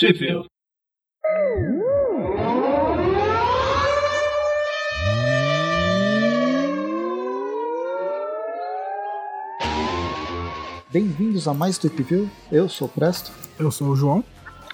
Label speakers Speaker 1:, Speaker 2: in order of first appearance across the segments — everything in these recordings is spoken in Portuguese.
Speaker 1: Sheffield.
Speaker 2: Bem-vindos a mais Tweep View. Eu sou o Presto.
Speaker 3: Eu sou o João.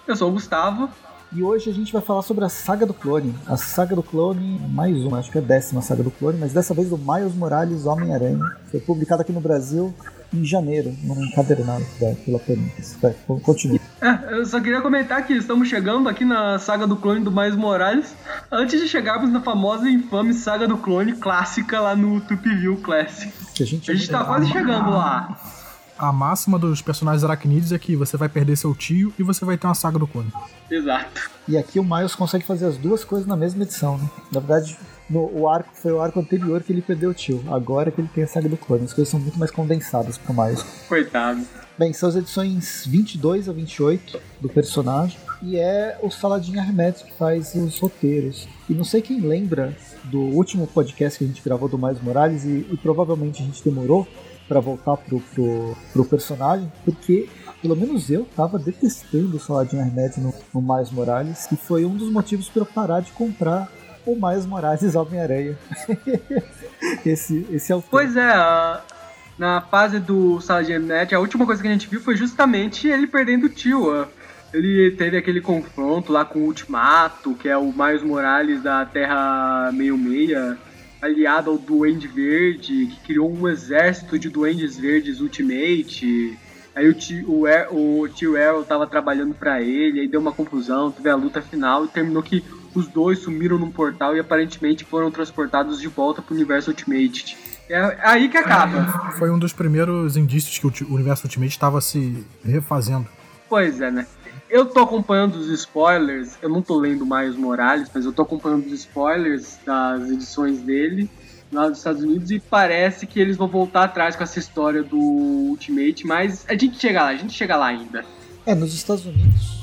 Speaker 4: Eu sou o Gustavo.
Speaker 2: E hoje a gente vai falar sobre a saga do clone. A saga do clone, mais uma, acho que é a décima saga do clone, mas dessa vez do Miles Morales Homem-Aranha. Foi publicada aqui no Brasil em janeiro, num encadernado pela Panini. Vai, continue.
Speaker 4: É, eu só queria comentar que estamos chegando aqui na saga do clone do Miles Morales, antes de chegarmos na famosa e infame saga do clone clássica lá no Tupiview Classic.
Speaker 2: Que a gente,
Speaker 4: A gente tá quase chegando lá.
Speaker 3: A máxima dos personagens aracnídeos é que você vai perder seu tio e você vai ter uma saga do clone.
Speaker 4: Exato.
Speaker 2: E aqui o Miles consegue fazer as duas coisas na mesma edição, né? Na verdade, no, o arco foi o arco anterior que ele perdeu o tio. Agora que ele tem a saga do clone. As coisas são muito mais condensadas pro Miles.
Speaker 4: Coitado.
Speaker 2: Bem, são as edições 22 a 28 do personagem. E é o Saladin Ahmed que faz os roteiros. E não sei quem lembra do último podcast que a gente gravou do Miles Morales, e, e provavelmente a gente demorou para voltar pro, pro, pro, personagem, porque pelo menos eu tava detestando o Saladin Ahmed no, no Miles Morales, e foi um dos motivos para eu parar de comprar o Miles Morales Homem-Aranha. esse, esse é o
Speaker 4: Pois é, a, na fase do Saladin Ahmed, a última coisa que a gente viu foi justamente ele perdendo o tio. a- Ele teve aquele confronto lá com o Ultimato, que é o Miles Morales da Terra Meio Meia, aliado ao Duende Verde, que criou um exército de Duendes Verdes Ultimate. Aí o tio, o, Er- o tio Errol tava trabalhando pra ele, aí deu uma confusão, teve a luta final e terminou que os dois sumiram num portal e aparentemente foram transportados de volta pro universo Ultimate. É aí que acaba.
Speaker 3: Foi um dos primeiros indícios que o universo Ultimate estava se refazendo.
Speaker 4: Pois é, né? Eu tô acompanhando os spoilers, eu não tô lendo mais Morales, mas eu tô acompanhando os spoilers das edições dele lá dos Estados Unidos e parece que eles vão voltar atrás com essa história do Ultimate, mas a gente chega lá, a gente chega lá ainda.
Speaker 2: É, nos Estados Unidos,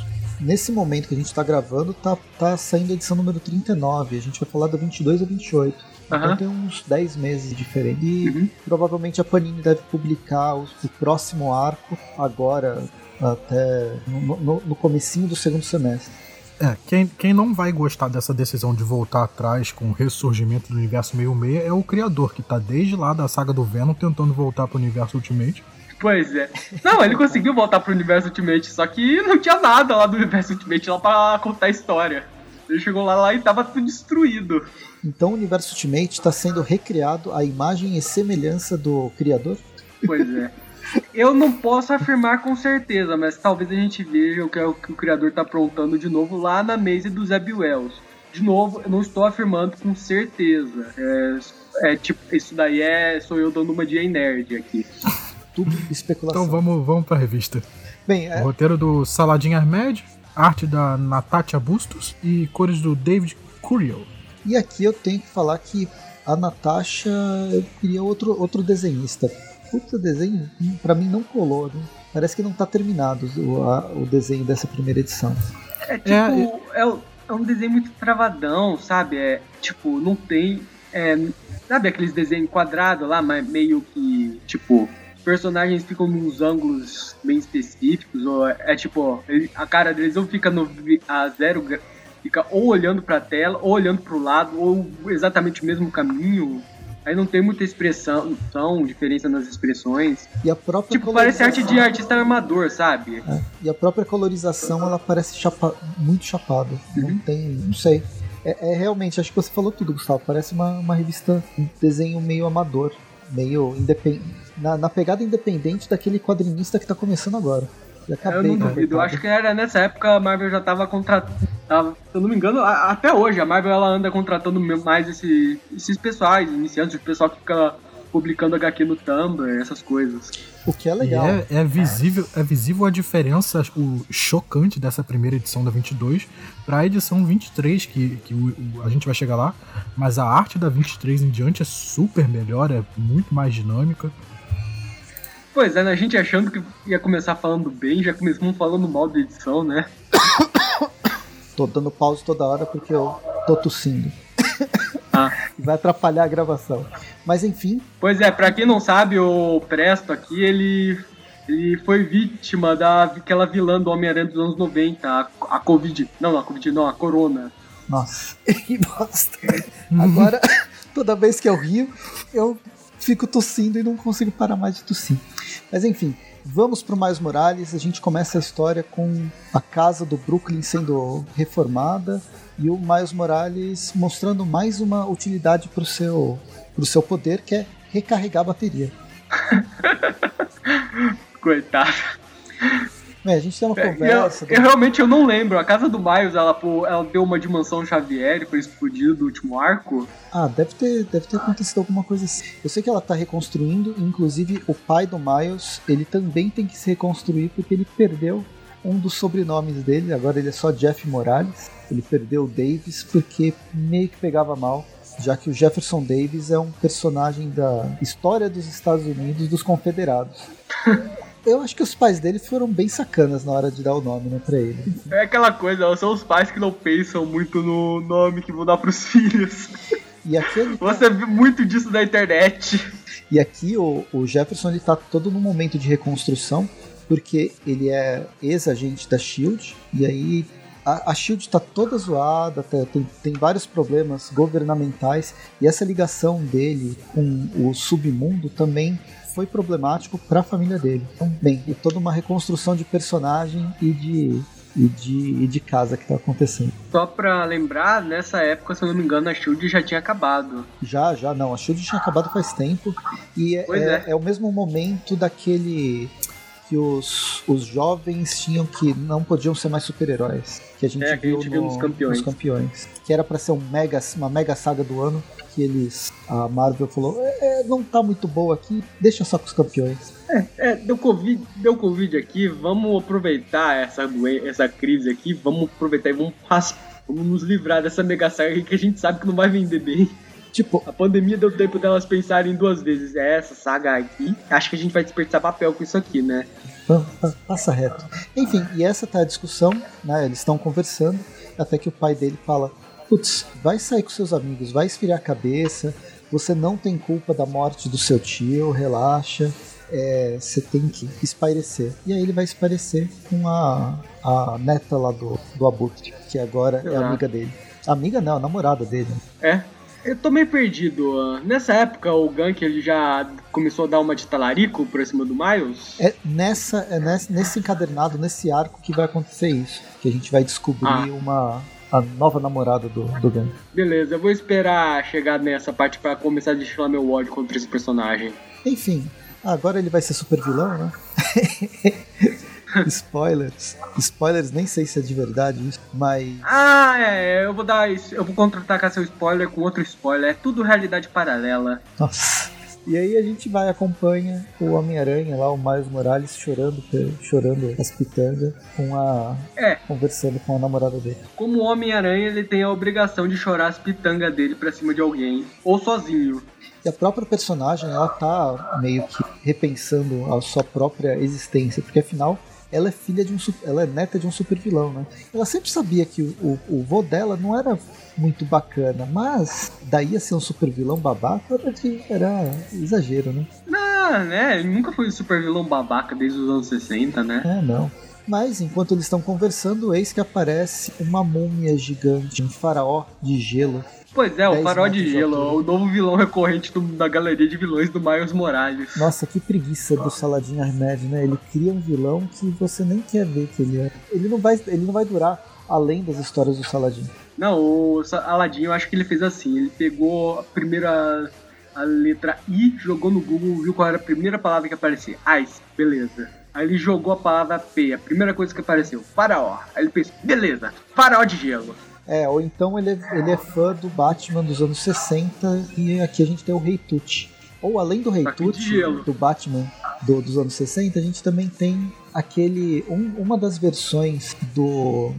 Speaker 2: nesse momento que a gente tá gravando, tá, tá saindo a edição número 39. A gente vai falar da 22 a 28. Então
Speaker 4: Aham.
Speaker 2: tem uns 10 meses diferentes. E
Speaker 4: Uhum.
Speaker 2: provavelmente a Panini deve publicar o, o próximo arco agora, até no, no, no comecinho do segundo semestre.
Speaker 3: É, quem, quem não vai gostar dessa decisão de voltar atrás com o ressurgimento do universo meio meia é o criador, que tá desde lá da saga do Venom tentando voltar pro universo Ultimate.
Speaker 4: Pois é. Não, ele conseguiu voltar pro universo Ultimate, só que não tinha nada lá do universo Ultimate lá pra contar a história. Ele chegou lá, lá e tava tudo destruído.
Speaker 2: Então o universo Ultimate está sendo recriado à imagem e semelhança do criador.
Speaker 4: Pois é. Eu não posso afirmar com certeza, mas talvez a gente veja o que, é o, que o criador tá aprontando de novo lá na mesa do Zeb Wells. De novo, eu não estou afirmando com certeza. É, é tipo, isso daí é. Sou eu dando uma de nerd aqui.
Speaker 2: Tudo especulação.
Speaker 3: Então vamos, vamos pra revista.
Speaker 2: Bem,
Speaker 3: O
Speaker 2: é,
Speaker 3: roteiro do Saladin Ahmed, arte da Natacha Bustos e cores do David Curiel.
Speaker 2: e aqui eu tenho que falar que a Natasha, eu queria outro, outro desenhista. Puta desenho, hum, pra mim não colou, né? Parece que não tá terminado o, a- o desenho dessa primeira edição.
Speaker 4: É tipo. É, um- é um desenho muito travadão, sabe? É tipo, não tem. é, sabe aqueles desenhos quadrados lá, mas meio que. Tipo. Personagens ficam nos ângulos bem específicos, ou é, é tipo, ele- a cara deles ou fica no, a zero, fica ou olhando pra tela, ou olhando pro lado, ou exatamente o mesmo caminho. Aí não tem muita expressão, são diferença nas expressões.
Speaker 2: E a própria
Speaker 4: Tipo, parece arte de artista armador, sabe?
Speaker 2: É, e a própria colorização ela parece chapa, muito chapada. Não
Speaker 4: Uhum.
Speaker 2: tem. Não sei. É, é realmente, acho que você falou tudo, Gustavo. Parece uma, uma revista, um desenho meio amador, meio independente. Na, na pegada independente daquele quadrinista que tá começando agora. E acabei
Speaker 4: Eu não duvido. Eu acho que era nessa época a Marvel já tava contratando. Se eu não me engano, a- até hoje a Marvel ela anda contratando mais esse- esses pessoais, iniciantes, o pessoal que fica publicando HQ no Tumblr, essas coisas.
Speaker 2: O que é legal.
Speaker 3: é, é visível, é visível a diferença o chocante dessa primeira edição da 22 para a edição 23, que, que o- o- a gente vai chegar lá. Mas a arte da 23 em diante é super melhor, é muito mais dinâmica.
Speaker 4: Pois é, né? A gente achando que ia começar falando bem, já começamos falando mal da edição, né?
Speaker 2: Tô dando pause toda hora porque eu tô tossindo.
Speaker 4: Ah.
Speaker 2: Vai atrapalhar a gravação. Mas enfim,
Speaker 4: Pois é, pra quem não sabe, o Presto aqui, ele, ele foi vítima daquela vilã do Homem-Aranha dos anos 90, a, a Covid. Não, a Covid não, a Corona.
Speaker 2: Nossa, que bosta. Agora, toda vez que eu rio, eu fico tossindo e não consigo parar mais de tossir. Mas enfim, vamos pro Mais Morales. A gente começa a história com a casa do Brooklyn sendo reformada e o Miles Morales mostrando mais uma utilidade pro seu, pro seu poder, que é recarregar a bateria.
Speaker 4: Coitado.
Speaker 2: É, a gente tem uma
Speaker 4: É,
Speaker 2: conversa.
Speaker 4: eu, eu realmente eu não lembro. A casa do Miles, ela, pô, ela deu uma dimensão Xavier e foi explodido do último arco.
Speaker 2: Ah, deve ter, deve ter acontecido alguma coisa assim. Eu sei que ela tá reconstruindo, inclusive o pai do Miles, ele também tem que se reconstruir porque ele perdeu um dos sobrenomes dele, agora ele é só Jeff Morales. Ele perdeu o Davis porque meio que pegava mal, já que o Jefferson Davis é um personagem da história dos Estados Unidos dos Confederados. Eu acho que os pais dele foram bem sacanas na hora de dar o nome, né, pra ele.
Speaker 4: É aquela coisa, são os pais que não pensam muito no nome que vão dar pros filhos.
Speaker 2: E aqui ele tá-
Speaker 4: Você viu muito disso na internet.
Speaker 2: E aqui o, o Jefferson ele tá todo num momento de reconstrução, porque ele é ex-agente da SHIELD, e aí a, a SHIELD tá toda zoada, tá- tem, tem vários problemas governamentais, e essa ligação dele com o submundo também foi problemático para a família dele. Então, bem, é toda uma reconstrução de personagem e de, e de, e de casa que tá acontecendo.
Speaker 4: Só pra lembrar, nessa época, se eu não me engano, a Shield já tinha acabado.
Speaker 2: Já, já, não. A Shield tinha acabado faz tempo. E é, é,
Speaker 4: é.
Speaker 2: é o mesmo momento daquele que os, os jovens tinham que não podiam ser mais super-heróis. Que a gente
Speaker 4: É, que a
Speaker 2: viu,
Speaker 4: gente viu
Speaker 2: no-
Speaker 4: nos campeões.
Speaker 2: nos campeões. Que era pra ser um mega, uma mega saga do ano. Que eles. A Marvel falou: "É, é, não tá muito boa aqui, deixa só com os campeões.
Speaker 4: É, deu Covid, deu Covid aqui, vamos aproveitar essa, essa crise aqui, vamos aproveitar e vamos, vamos nos livrar dessa mega saga que a gente sabe que não vai vender bem.
Speaker 2: Tipo,
Speaker 4: A pandemia deu tempo delas pensarem duas vezes. É essa saga aqui. Acho que a gente vai desperdiçar papel com isso aqui, né?
Speaker 2: pa- passa reto. Enfim, e essa tá a discussão, né? Eles estão conversando, até que o pai dele fala: Putz, vai sair com seus amigos, vai esfriar a cabeça, você não tem culpa da morte do seu tio, relaxa. é, você tem que espairecer. E aí ele vai espairecer com a, a neta lá do, do Abutre, que agora é amiga dele. Amiga não, namorada dele.
Speaker 4: É. Eu tô meio perdido. Nessa época, o Gank ele já começou a dar uma de talarico por cima do Miles.
Speaker 2: É nessa, é nesse, nesse encadernado, nesse arco que vai acontecer isso. Que a gente vai descobrir
Speaker 4: Ah.
Speaker 2: uma a nova namorada do, do Gang.
Speaker 4: Beleza, eu vou esperar chegar nessa parte pra começar a destilar meu ódio contra esse personagem.
Speaker 2: Enfim, agora ele vai ser super vilão, né? Spoilers. Spoilers, nem sei se é de verdade isso, mas.
Speaker 4: Ah, é, eu vou dar isso. Eu vou contra-atacar seu spoiler com outro spoiler. É tudo realidade paralela.
Speaker 2: Nossa. E aí a gente vai acompanha o Homem-Aranha lá, o Miles Morales, chorando, chorando as pitangas, com a.
Speaker 4: É.
Speaker 2: conversando com a namorada dele.
Speaker 4: Como Homem-Aranha, ele tem a obrigação de chorar as pitangas dele pra cima de alguém. Ou sozinho.
Speaker 2: E a própria personagem, ela tá meio que repensando a sua própria existência, porque afinal ela é filha de um ela é neta de um super vilão, né? Ela sempre sabia que o, o, o vô dela não era muito bacana, mas daí a ser um super vilão babaca era, de- era exagero, né?
Speaker 4: Ah, né? Ele nunca foi um super vilão babaca desde os anos 60, né?
Speaker 2: É, não. Mas enquanto eles estão conversando, eis que aparece uma múmia gigante, um faraó de gelo.
Speaker 4: Pois é, o
Speaker 2: 10
Speaker 4: Farol de Gelo,
Speaker 2: altura.
Speaker 4: o novo vilão recorrente do- da galeria de vilões do Miles Morales.
Speaker 2: Nossa, que preguiça do Saladin Ahmed, né? Ele cria um vilão que você nem quer ver que ele é. Ele não vai, ele não vai durar além das histórias do Saladin.
Speaker 4: Não, o Sa- Aladdin, eu acho que ele fez assim. Ele pegou a primeira a letra I, jogou no Google, viu qual era a primeira palavra que aparecia. Ice, beleza. Aí ele jogou a palavra P, a primeira coisa que apareceu, faraó. Aí ele pensou, beleza, faraó de gelo.
Speaker 2: É, ou então ele é, ele é fã do Batman dos anos 60 e aqui a gente tem o Rei Tut. Ou além do Rei
Speaker 4: de
Speaker 2: Tut, do Batman do- dos anos 60, a gente também tem aquele. um- uma das versões do.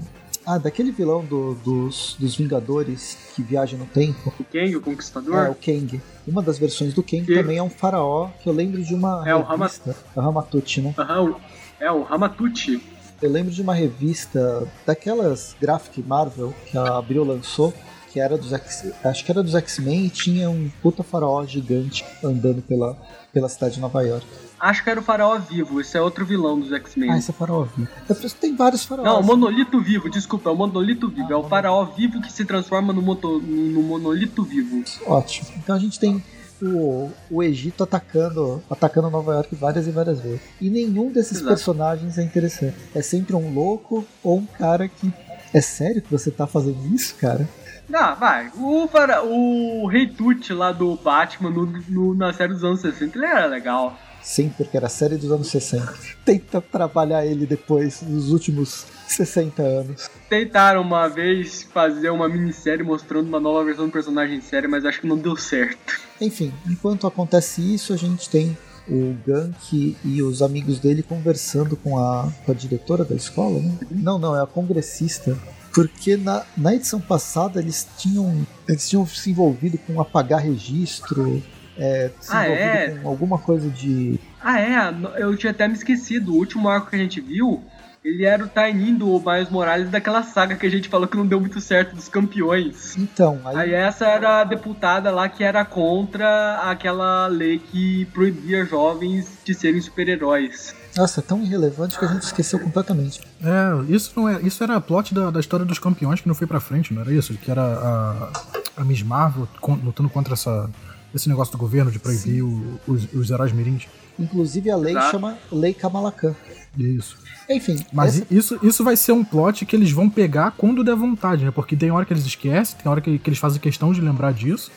Speaker 2: Ah, daquele vilão do- dos, dos Vingadores que viaja no tempo.
Speaker 4: O Kang, o
Speaker 2: É,
Speaker 4: Conquistador.
Speaker 2: o Kang. Uma das versões do Kang
Speaker 4: Que-
Speaker 2: também é um faraó, que eu lembro de uma
Speaker 4: É, o Rama-
Speaker 2: revista. É o Ramatuti, né?
Speaker 4: O- é o Ramatucci.
Speaker 2: Eu lembro de uma revista daquelas Graphic Marvel que a Abril lançou, que era dos X, acho que era dos X-Men e tinha um puta faraó gigante andando pela, pela cidade de Nova York.
Speaker 4: Acho que era o faraó vivo, esse é outro vilão dos X-Men.
Speaker 2: Ah, esse é faraó vivo. É tem vários faraós.
Speaker 4: Não, o monolito vivo, desculpa, é o monolito vivo. é o faraó vivo que se transforma no, moto, no monolito vivo.
Speaker 2: Ótimo. Então a gente tem o, o Egito atacando, atacando Nova York várias e várias vezes. E nenhum desses
Speaker 4: Exato.
Speaker 2: personagens é interessante. É sempre um louco ou um cara que. É sério que você tá fazendo isso, cara?
Speaker 4: Ah, vai. O, o Rei Tut lá do Batman no, no- na série dos anos 60, ele era legal.
Speaker 2: Sim, porque era a série dos anos 60. Tenta trabalhar ele depois, nos últimos 60 anos.
Speaker 4: Tentaram uma vez fazer uma minissérie mostrando uma nova versão do personagem série, mas acho que não deu certo.
Speaker 2: Enfim, enquanto acontece isso, a gente tem o Gank e os amigos dele conversando com a, com a diretora da escola, né? Não, não, é a congressista. Porque na, na edição passada eles tinham, eles tinham se envolvido com apagar registro, é, se
Speaker 4: Ah, é?
Speaker 2: com alguma coisa de.
Speaker 4: Ah, é? Eu tinha até me esquecido. O último arco que a gente viu, ele era o Tainin do Miles Morales daquela saga que a gente falou que não deu muito certo dos campeões.
Speaker 2: Então, aí,
Speaker 4: Aí essa era a deputada lá que era contra aquela lei que proibia jovens de serem super-heróis.
Speaker 2: nossa, é tão irrelevante que a gente esqueceu completamente.
Speaker 3: É, isso não é. Isso era a plot da, da história dos campeões que não foi pra frente, não era isso? Que era a, a Miss Marvel lutando contra essa, esse negócio do governo de proibir o- os, os heróis mirins.
Speaker 2: Inclusive a lei
Speaker 4: Exato.
Speaker 2: chama Lei Kamalakan.
Speaker 3: Isso.
Speaker 2: Enfim,
Speaker 3: Mas
Speaker 2: essa-
Speaker 3: isso, isso vai ser um plot que eles vão pegar quando der vontade, né? Porque tem hora que eles esquecem, tem hora que, que eles fazem questão de lembrar disso.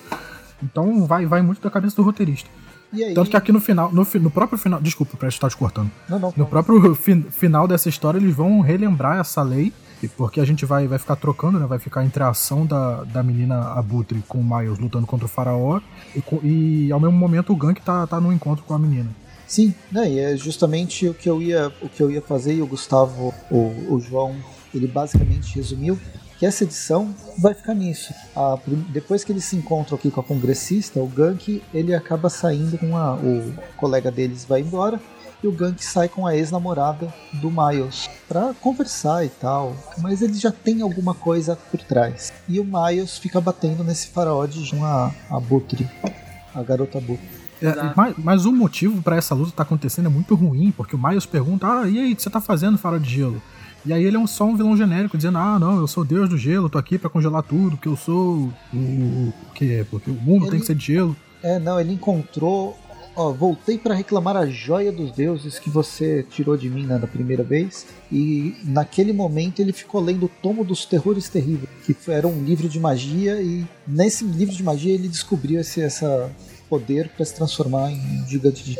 Speaker 3: Então vai, vai muito da cabeça do roteirista.
Speaker 2: e aí,
Speaker 3: Tanto que aqui no final, no, no próprio final. Desculpa pra estar te cortando.
Speaker 2: não, não,
Speaker 3: No
Speaker 2: não.
Speaker 3: próprio fin- final dessa história, eles vão relembrar essa lei, e porque a gente vai, vai ficar trocando, né? Vai ficar a ação da, da menina Abutre com o Miles lutando contra o faraó, e, e ao mesmo momento o Gank tá, tá no encontro com a menina.
Speaker 2: Sim, né, e é justamente o que eu ia, o que eu ia fazer e o Gustavo, o, o João, ele basicamente resumiu que essa edição vai ficar nisso. A depois que eles se encontram aqui com a congressista, o Gank ele acaba saindo com a, o colega deles vai embora e o Gank sai com a ex-namorada do Miles pra conversar e tal, mas ele já tem alguma coisa por trás. E o Miles fica batendo nesse faraó de uma abutre, a garota abutre.
Speaker 3: É, mas, mas o motivo pra essa luta tá acontecendo é muito ruim, porque o Miles pergunta: Ah, e aí, o que você tá fazendo, faraó de gelo? E aí ele é um, só um vilão genérico, dizendo: Ah, não, eu sou o deus do gelo, tô aqui pra congelar tudo, porque eu sou o. o que é? Porque o mundo
Speaker 2: Ele-
Speaker 3: tem que ser de gelo.
Speaker 2: É, não, ele encontrou. Ó, voltei para reclamar a joia dos deuses que você tirou de mim né, da primeira vez. E naquele momento ele ficou lendo o Tomo dos Terrores Terríveis, que era um livro de magia. E nesse livro de magia ele descobriu esse essa poder para se transformar em gigante de.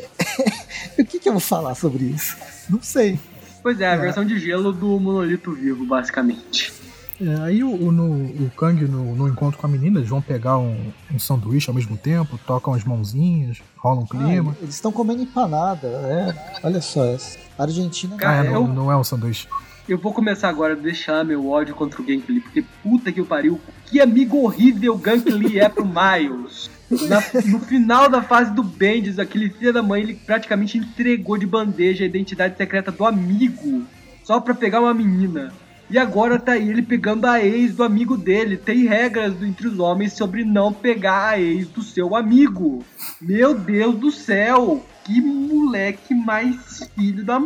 Speaker 2: o que, que eu vou falar sobre isso? Não sei.
Speaker 4: Pois é, a
Speaker 2: É.
Speaker 4: versão de gelo do monolito vivo, basicamente.
Speaker 3: É, aí o, o, no, o Kang, no, no encontro com a menina, eles vão pegar um, um sanduíche ao mesmo tempo, tocam as mãozinhas, rola um clima.
Speaker 2: Ah, eles estão comendo empanada. É, olha só essa. A Argentina.
Speaker 3: Ah,
Speaker 4: Cara,
Speaker 3: é, não,
Speaker 4: eu-
Speaker 3: não é um sanduíche.
Speaker 4: Eu vou começar agora a deixar meu ódio contra o Gank Lee, porque puta que o pariu, que amigo horrível o Gank Lee é pro Miles. Na- no final da fase do Bendis, aquele filho da mãe, ele praticamente entregou de bandeja a identidade secreta do amigo, só pra pegar uma menina. E agora tá aí ele pegando a ex do amigo dele. Tem regras entre os homens sobre não pegar a ex do seu amigo. Meu Deus do céu! Que moleque mais filho da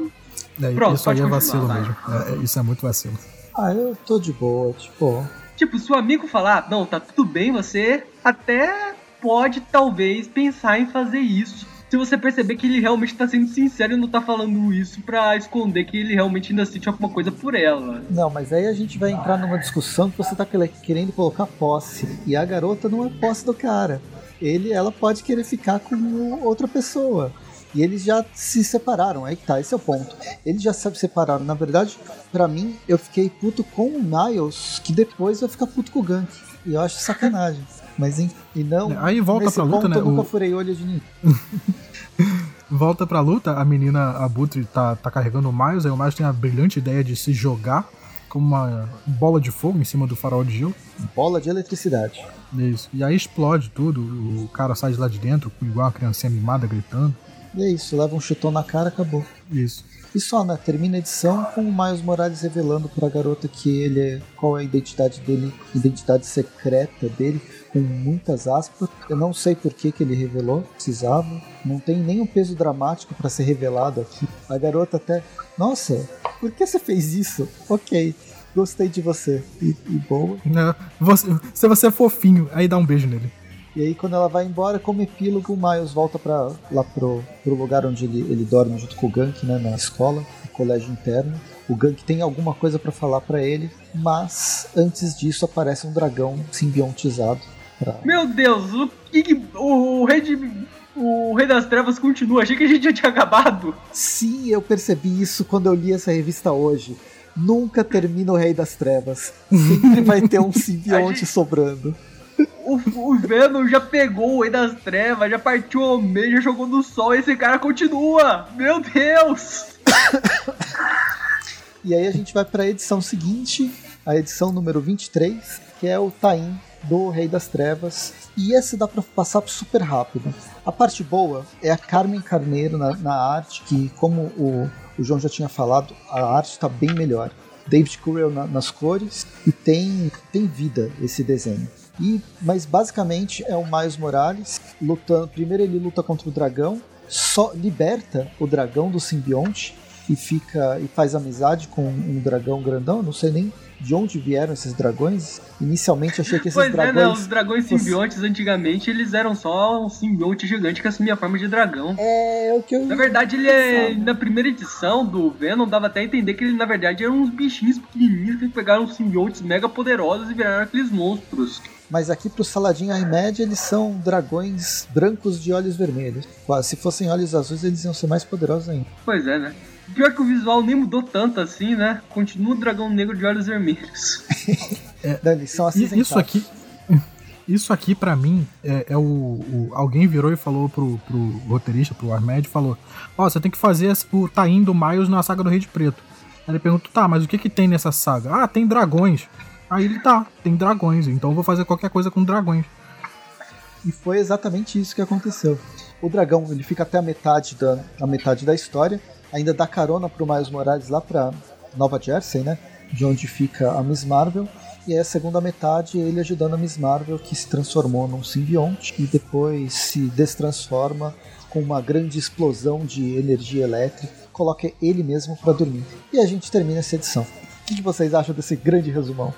Speaker 3: É,
Speaker 4: Pronto,
Speaker 3: isso aí é vacilo
Speaker 4: vai.
Speaker 3: mesmo. É, é, isso é muito vacilo.
Speaker 2: Ah, eu tô de boa. Tipo,
Speaker 4: Tipo, se o amigo falar, não, tá tudo bem, você até pode talvez pensar em fazer isso. Se você perceber que ele realmente tá sendo sincero e não tá falando isso pra esconder que ele realmente ainda sente alguma coisa por ela.
Speaker 2: Não, mas aí a gente vai entrar numa discussão que você tá querendo colocar posse. E a garota não é posse do cara. Ele, ela pode querer ficar com outra pessoa. E eles já se separaram, aí que tá, esse é o ponto. Eles já se separaram. Na verdade, pra mim, eu fiquei puto com o Miles, que depois vai ficar puto com o Gank. E eu acho sacanagem. Mas em- e não.
Speaker 3: Aí volta
Speaker 2: nesse
Speaker 3: pra luta,
Speaker 2: ponto,
Speaker 3: né,
Speaker 2: Eu nunca
Speaker 3: o-
Speaker 2: furei olho de ninguém.
Speaker 3: Volta pra luta, a menina Abutre tá, tá carregando o Miles, aí o Miles tem a brilhante ideia de se jogar como uma bola de fogo em cima do farol de gelo.
Speaker 2: Bola de eletricidade.
Speaker 3: Isso. E aí explode tudo, o cara sai de lá de dentro, igual uma criancinha mimada gritando.
Speaker 2: E é isso, leva um chutão na cara, acabou.
Speaker 3: Isso.
Speaker 2: E só, né? Termina a edição com o Miles Morales revelando pra garota que ele é. qual é a identidade dele, identidade secreta dele, com muitas aspas. Eu não sei por que, que ele revelou, precisava. Não tem nenhum peso dramático para ser revelado aqui. A garota até. Nossa, por que você fez isso? Ok. Gostei de você. E, e boa.
Speaker 3: Não, você, se você é fofinho, aí dá um beijo nele.
Speaker 2: E aí quando ela vai embora, como epílogo, o Miles volta para lá pro, pro lugar onde ele, ele dorme junto com o Gank, né, na escola, no colégio interno. O Gank tem alguma coisa para falar para ele, mas antes disso aparece um dragão simbiontizado. Pra...
Speaker 4: Meu Deus, o que, o, o rei de o Rei das Trevas continua. Achei que a gente já tinha acabado.
Speaker 2: Sim, eu percebi isso quando eu li essa revista hoje. Nunca termina o Rei das Trevas. Sempre vai ter um simbionte gente... sobrando.
Speaker 4: O, o Venom já pegou o Rei das Trevas, já partiu ao meio, já jogou no sol e esse cara continua. Meu Deus!
Speaker 2: e aí a gente vai para a edição seguinte, a edição número 23, que é o Tain do Rei das Trevas. E esse dá para passar super rápido. A parte boa é a Carmen Carneiro na, na arte, que, como o, o João já tinha falado, a arte está bem melhor. David Currell na, nas cores e tem, tem vida esse desenho. E, mas basicamente é o Miles Morales lutando. Primeiro ele luta contra o dragão, só liberta o dragão do simbionte e fica e faz amizade com um dragão grandão. Não sei nem de onde vieram esses dragões. Inicialmente achei que esses
Speaker 4: pois
Speaker 2: dragões.
Speaker 4: É, não, os dragões simbiontes fosse... antigamente eles eram só um simbionte gigante que assumia a forma de dragão.
Speaker 2: É, é o que eu.
Speaker 4: Na verdade, ele é. Na primeira edição do Venom, dava até a entender que ele, na verdade, eram uns bichinhos pequenininhos que pegaram simbiontes mega poderosos e viraram aqueles monstros.
Speaker 2: Mas aqui pro Saladin Ahmed eles são dragões brancos de olhos vermelhos. Se fossem olhos azuis, eles iam ser mais poderosos ainda.
Speaker 4: Pois é, né? Pior que o visual nem mudou tanto assim, né? Continua o dragão negro de olhos vermelhos.
Speaker 2: é, eles são
Speaker 3: Isso aqui. Isso aqui, para mim, é, é o, o, Alguém virou e falou pro, pro roteirista, pro Ahmed, falou: Ó, oh, você tem que fazer o Taim do Miles na saga do Rei de Preto. Aí ele pergunta: tá, mas o que que tem nessa saga? Ah, tem dragões. Aí ele tá, tem dragões, então eu vou fazer qualquer coisa com dragões.
Speaker 2: E foi exatamente isso que aconteceu. O dragão, ele fica até a metade da, a metade da história, ainda dá carona pro Miles Morales lá pra Nova Jersey, né? De onde fica a Miss Marvel. E aí a segunda metade ele ajudando a Miss Marvel, que se transformou num simbionte e depois se destransforma com uma grande explosão de energia elétrica, coloca ele mesmo para dormir. E a gente termina essa edição. O que vocês acham desse grande resumão?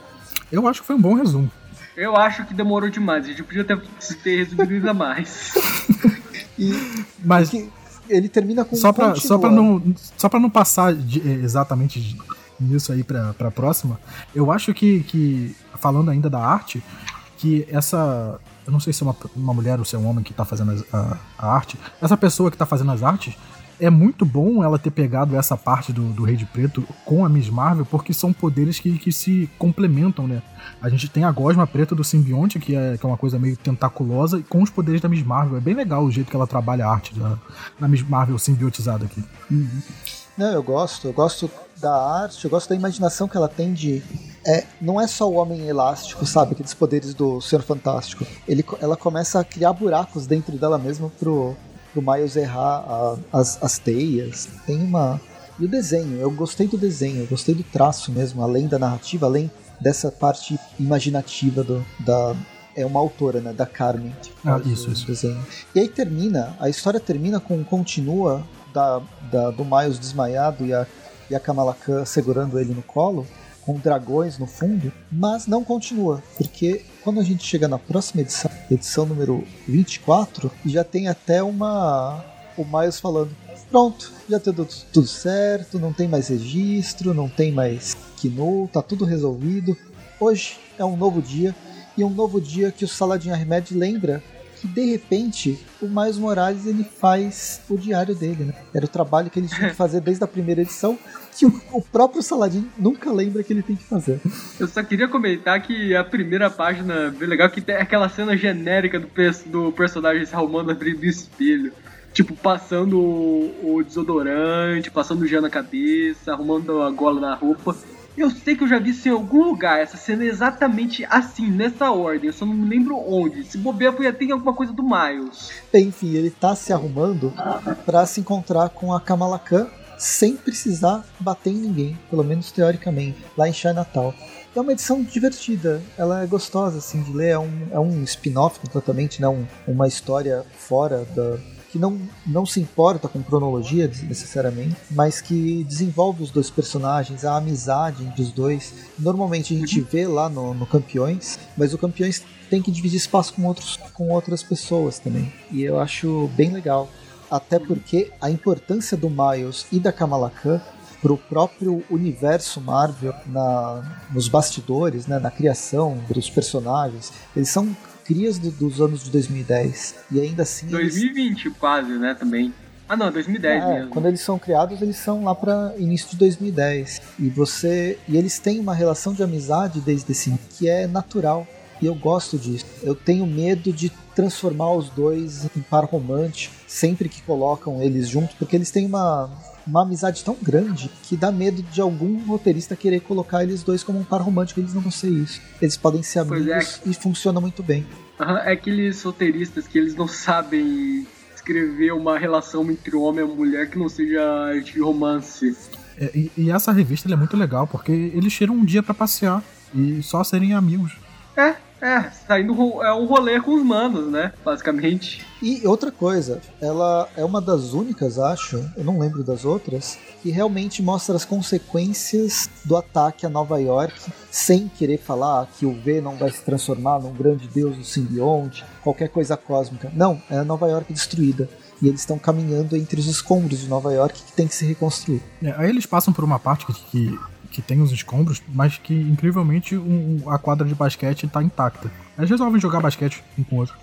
Speaker 3: Eu acho que foi um bom resumo.
Speaker 4: Eu acho que demorou demais. A gente podia ter, ter resumido ainda mais.
Speaker 2: e, Mas ele termina com
Speaker 3: só pra, só pra não só para não passar de, eh, exatamente nisso aí para para próxima eu acho que, que falando ainda da arte que essa eu não sei se é uma, uma mulher ou se é um homem que tá fazendo a, a arte essa pessoa que tá fazendo as artes é muito bom ela ter pegado essa parte do, do Rei de Preto com a Miss Marvel, porque são poderes que, que se complementam, né? A gente tem a gosma preta do simbionte, que é, que é uma coisa meio tentaculosa, e com os poderes da Miss Marvel. É bem legal o jeito que ela trabalha a arte da, da Miss Marvel simbiotizada aqui.
Speaker 2: Uhum. Não, eu gosto, eu gosto da arte, eu gosto da imaginação que ela tem de. É, não é só o homem elástico, sabe? Aqueles poderes do Senhor Fantástico. Ele, ela começa a criar buracos dentro dela mesma pro, pro Miles errar a, as, as teias. Tem uma. E o desenho, eu gostei do desenho, eu gostei do traço mesmo, além da narrativa, além dessa parte imaginativa do, da. É uma autora, né? Da Carmen.
Speaker 3: Ah, isso, isso.
Speaker 2: Desenho. E aí termina, a história termina com continua da, da, do Miles desmaiado e a, e a Kamala Khan segurando ele no colo com dragões no fundo, mas não continua, porque quando a gente chega na próxima edição, edição número 24, já tem até uma o Miles falando: "Pronto, já tudo, tudo certo, não tem mais registro, não tem mais Kinu, tá tudo resolvido. Hoje é um novo dia e um novo dia que o Saladin Ahmed lembra que de repente o Miles Morales ele faz o diário dele, né? Era o trabalho que ele tinha que fazer desde a primeira edição, que o, o próprio Saladin nunca lembra que ele tem que fazer.
Speaker 4: Eu só queria comentar que a primeira página, bem legal, que tem aquela cena genérica do, do personagem se arrumando na frente do espelho. Tipo, passando o, o desodorante, passando o gel na cabeça, arrumando a gola na roupa. Eu sei que eu já vi isso em algum lugar, essa cena é exatamente assim, nessa ordem, eu só não me lembro onde. Se bobear, foi até em alguma coisa do Miles.
Speaker 2: Enfim, ele tá se arrumando para se encontrar com a Kamala Khan sem precisar bater em ninguém, pelo menos teoricamente, lá em Chinatown. É uma edição divertida, ela é gostosa assim de ler, é um, é um spin-off completamente, né? Um, uma história fora da, que não, não se importa com cronologia necessariamente, mas que desenvolve os dois personagens, a amizade entre os dois. Normalmente a gente vê lá no, no Campeões, mas o Campeões tem que dividir espaço com, outros, com outras pessoas também. E eu acho bem legal. Até porque a importância do Miles e da Kamala Khan pro próprio universo Marvel na, nos bastidores, né, na criação dos personagens. Eles são crias do, dos anos de 2010 e ainda assim
Speaker 4: 2020 eles... quase, né, também. Ah, não, 2010 é, mesmo.
Speaker 2: Quando eles são criados, eles são lá para início de 2010. E você e eles têm uma relação de amizade desde esse que é natural. E eu gosto disso. Eu tenho medo de transformar os dois em par romântico sempre que colocam eles juntos, porque eles têm uma uma amizade tão grande que dá medo de algum roteirista querer colocar eles dois como um par romântico. Eles não vão ser isso. Eles podem ser é. amigos é. e funciona muito bem.
Speaker 4: Uhum, é aqueles roteiristas que eles não sabem escrever uma relação entre homem e mulher que não seja de romance.
Speaker 3: É, e, e, essa revista é muito legal porque eles tiram um dia para passear e só serem amigos.
Speaker 4: É, é, saindo é um rolê com os manos, né? Basicamente.
Speaker 2: E outra coisa, ela é uma das únicas, acho, eu não lembro das outras, que realmente mostra as consequências do ataque a Nova York, sem querer falar que o V não vai se transformar num grande deus do simbionte, qualquer coisa cósmica. Não, é a Nova York destruída e eles estão caminhando entre os escombros de Nova York que tem que se reconstruir.
Speaker 3: É, aí eles passam por uma parte que, que que tem os escombros, mas que incrivelmente um, a quadra de basquete está intacta. Eles resolvem jogar basquete um com o outro.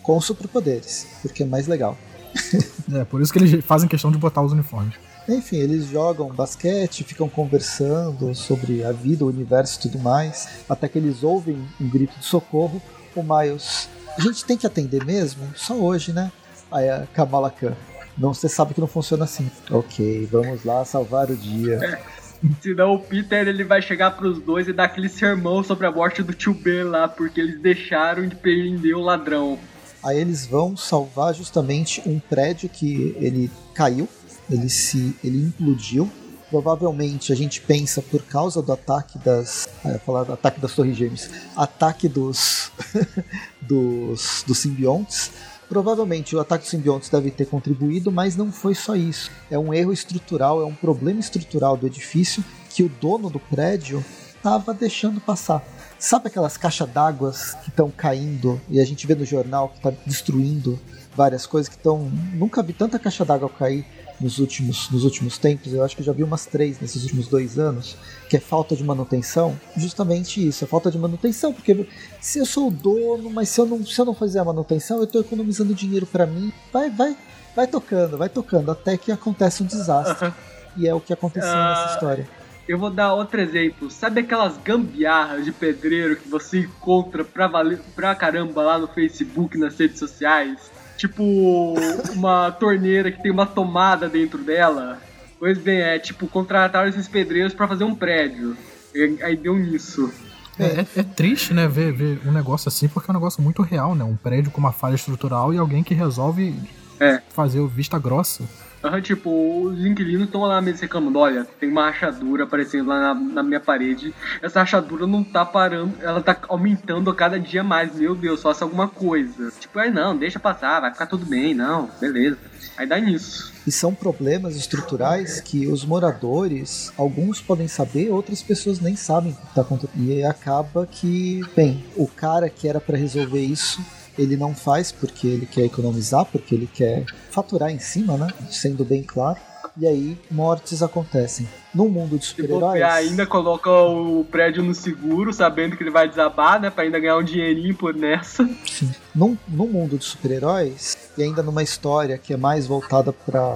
Speaker 2: Com superpoderes, porque é mais legal.
Speaker 3: é, por isso que eles fazem questão de botar os uniformes.
Speaker 2: Enfim, eles jogam basquete, ficam conversando sobre a vida, o universo e tudo mais, até que eles ouvem um grito de socorro. O Miles, a gente tem que atender mesmo? Só hoje, né? Aí a Kamala Khan, não, você sabe que não funciona assim. Ok, vamos lá salvar o dia.
Speaker 4: Senão o Peter ele vai chegar pros dois e dar aquele sermão sobre a morte do tio Ben lá, porque eles deixaram de prender o ladrão.
Speaker 2: Aí eles vão salvar justamente um prédio que ele caiu, ele se ele implodiu. Provavelmente a gente pensa por causa do ataque das. É, falar ataque das Torres Gêmeas. Ataque dos. dos, dos simbiontes Provavelmente o ataque dos simbiontes deve ter contribuído, mas não foi só isso. É um erro estrutural, é um problema estrutural do edifício que o dono do prédio estava deixando passar. Sabe aquelas caixas d'água que estão caindo e a gente vê no jornal que está destruindo várias coisas que estão. Nunca vi tanta caixa d'água cair nos últimos, nos últimos tempos, eu acho que já vi umas três nesses últimos dois anos, que é falta de manutenção, justamente isso, é falta de manutenção, porque se eu sou o dono, mas se eu não, se eu não fazer a manutenção, eu estou economizando dinheiro para mim, vai, vai, vai tocando, vai tocando, até que acontece um desastre. E é o que aconteceu uh, nessa história.
Speaker 4: Eu vou dar outro exemplo. Sabe aquelas gambiarras de pedreiro que você encontra pra, valer, pra caramba lá no Facebook, nas redes sociais? tipo uma torneira que tem uma tomada dentro dela. Pois bem, é tipo, contrataram esses pedreiros para fazer um prédio. E, aí deu nisso.
Speaker 3: É, é, é, triste, né, ver, ver um negócio assim, porque é um negócio muito real, né? Um prédio com uma falha estrutural e alguém que resolve é. fazer o vista grossa.
Speaker 4: Uhum, tipo, os inquilinos estão lá mesmo reclamando, olha, tem uma rachadura aparecendo lá na, na, minha parede. Essa rachadura não tá parando, ela tá aumentando a cada dia mais. Meu Deus, faça alguma coisa. Tipo, aí não, deixa passar, vai ficar tudo bem, não, beleza. Aí dá nisso.
Speaker 2: E são problemas estruturais que os moradores, alguns podem saber, outras pessoas nem sabem o que tá acontecendo. E acaba que, bem, o cara que era para resolver isso ele não faz porque ele quer economizar, porque ele quer faturar em cima, né? Sendo bem claro. E aí, mortes acontecem. No mundo de super-heróis.
Speaker 4: ainda coloca o prédio no seguro, sabendo que ele vai desabar, né? Pra ainda ganhar um dinheirinho por nessa.
Speaker 2: Sim. No, no mundo de super-heróis, e ainda numa história que é mais voltada para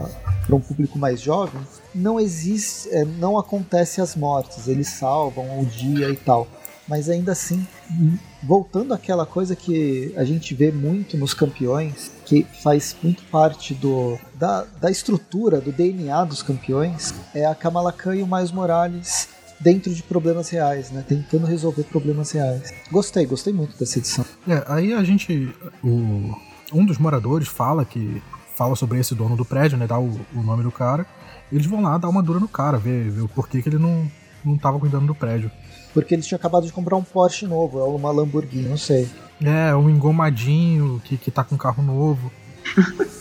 Speaker 2: um público mais jovem, não existe. É, não acontece as mortes. Eles salvam o dia e tal. Mas ainda assim, voltando àquela coisa que a gente vê muito nos campeões, que faz muito parte do, da, da estrutura, do DNA dos campeões, é a Kamala Khan e o Miles Morales dentro de problemas reais, né? Tentando resolver problemas reais. Gostei, gostei muito dessa edição.
Speaker 3: É, aí a gente. O, um dos moradores fala que fala sobre esse dono do prédio, né? Dá o, o nome do cara. Eles vão lá dar uma dura no cara, ver, ver o porquê que ele não, não tava cuidando do prédio.
Speaker 2: Porque eles tinham acabado de comprar um Porsche novo, ou uma Lamborghini, não sei.
Speaker 3: É, um engomadinho que, que tá com um carro novo.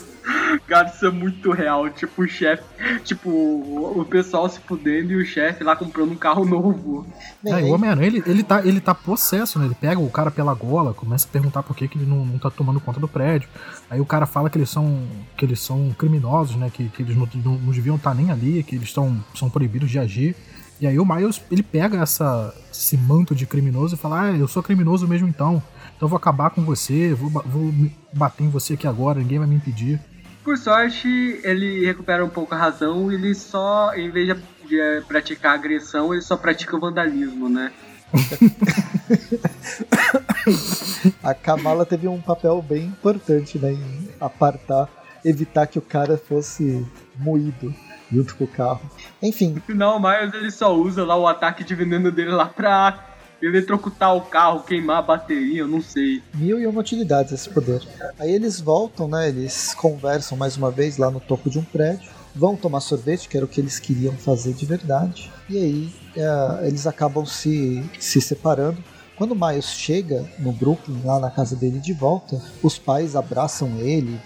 Speaker 4: Cara, isso é muito real. Tipo, o chefe. Tipo, o pessoal se fudendo e o chefe lá comprando um carro novo.
Speaker 3: É, o Homem-Aranha, ele, ele, tá, ele tá possesso, né? Ele pega o cara pela gola, começa a perguntar por que, que ele não, não tá tomando conta do prédio. Aí o cara fala que eles são, que eles são criminosos, né? Que, que eles não, não, não deviam estar tá nem ali, que eles tão, são proibidos de agir. E aí o Miles, ele pega essa, esse manto de criminoso e fala, ah, eu sou criminoso mesmo então. Então eu vou acabar com você, vou, vou bater em você aqui agora, ninguém vai me impedir.
Speaker 4: Por sorte, ele recupera um pouco a razão, ele só, em vez de eh, praticar agressão, ele só pratica o vandalismo, né?
Speaker 2: a Kamala teve um papel bem importante né, em apartar, evitar que o cara fosse moído junto com o carro. Enfim.
Speaker 4: No final, o Miles ele só usa lá o ataque de veneno dele lá pra eletrocutar o carro, queimar a bateria, eu não sei.
Speaker 2: Mil e uma utilidades esse poder. Aí eles voltam, né? Eles conversam mais uma vez lá no topo de um prédio. Vão tomar sorvete, que era o que eles queriam fazer de verdade. E aí é, eles acabam se, se separando. Quando o Miles chega no Brooklyn, lá na casa dele de volta, os pais abraçam ele,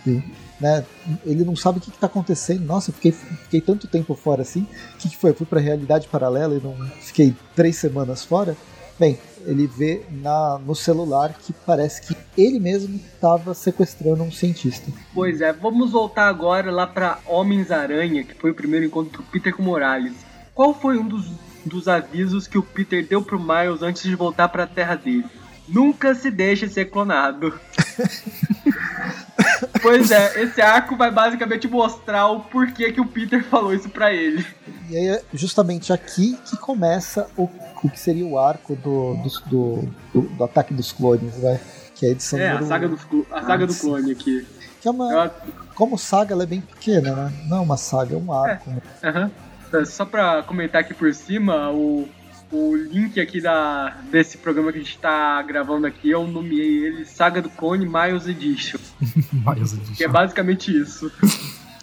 Speaker 2: né? Ele não sabe o que está acontecendo. Nossa, fiquei, fiquei tanto tempo fora assim. O que, que foi? Eu fui para a realidade paralela e não fiquei três semanas fora. Bem, ele vê na, no celular que parece que ele mesmo estava sequestrando um cientista.
Speaker 4: Pois é, vamos voltar agora lá para Homens-Aranha, que foi o primeiro encontro do Peter com Morales. Qual foi um dos, dos avisos que o Peter deu pro Miles antes de voltar para a terra dele? Nunca se deixe ser clonado. pois é, esse arco vai basicamente mostrar o porquê que o Peter falou isso para ele.
Speaker 2: E aí é justamente aqui que começa o o que seria o arco do, do, do, do, ataque dos clones, né? Que é a edição
Speaker 4: É, a saga, do, a saga do clone aqui.
Speaker 2: Que é uma, Como saga, ela é bem pequena, né? Não é uma saga, é um arco.
Speaker 4: É, né? uh -huh. Só pra comentar aqui por cima, o, o link aqui da, desse programa que a gente tá gravando aqui, eu nomeei ele Saga do Clone Miles Edition.
Speaker 3: Miles Edition.
Speaker 4: Que é basicamente isso.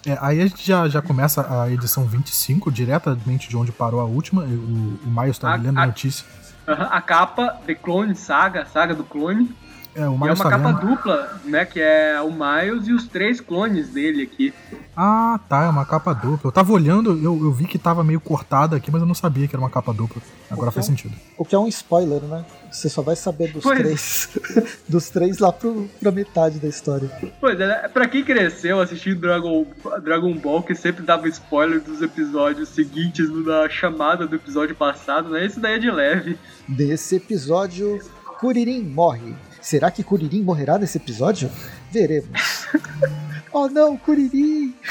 Speaker 3: É, aí a gente já, já começa a edição 25, diretamente de onde parou a última. O, o Miles tá lendo a notícia.
Speaker 4: A capa, The Clone Saga, Saga do Clone.
Speaker 3: É, o
Speaker 4: Miles
Speaker 3: é
Speaker 4: uma capa dupla, né? Que é o Miles e os três clones dele aqui.
Speaker 3: Ah, tá, é uma capa dupla. Eu tava olhando, eu, eu vi que tava meio cortada aqui, mas eu não sabia que era uma capa dupla. Agora faz sentido.
Speaker 2: O que é um spoiler, né? Você só vai saber dos pois. três. dos três lá pro, pra metade da história.
Speaker 4: Pois é, pra quem cresceu assistindo Dragon, Dragon Ball, que sempre dava spoiler dos episódios seguintes na chamada do episódio passado, né? Esse daí é de leve.
Speaker 2: Nesse episódio, Kuririn morre. Será que Kuririn morrerá nesse episódio? Veremos. oh não, Kuririn!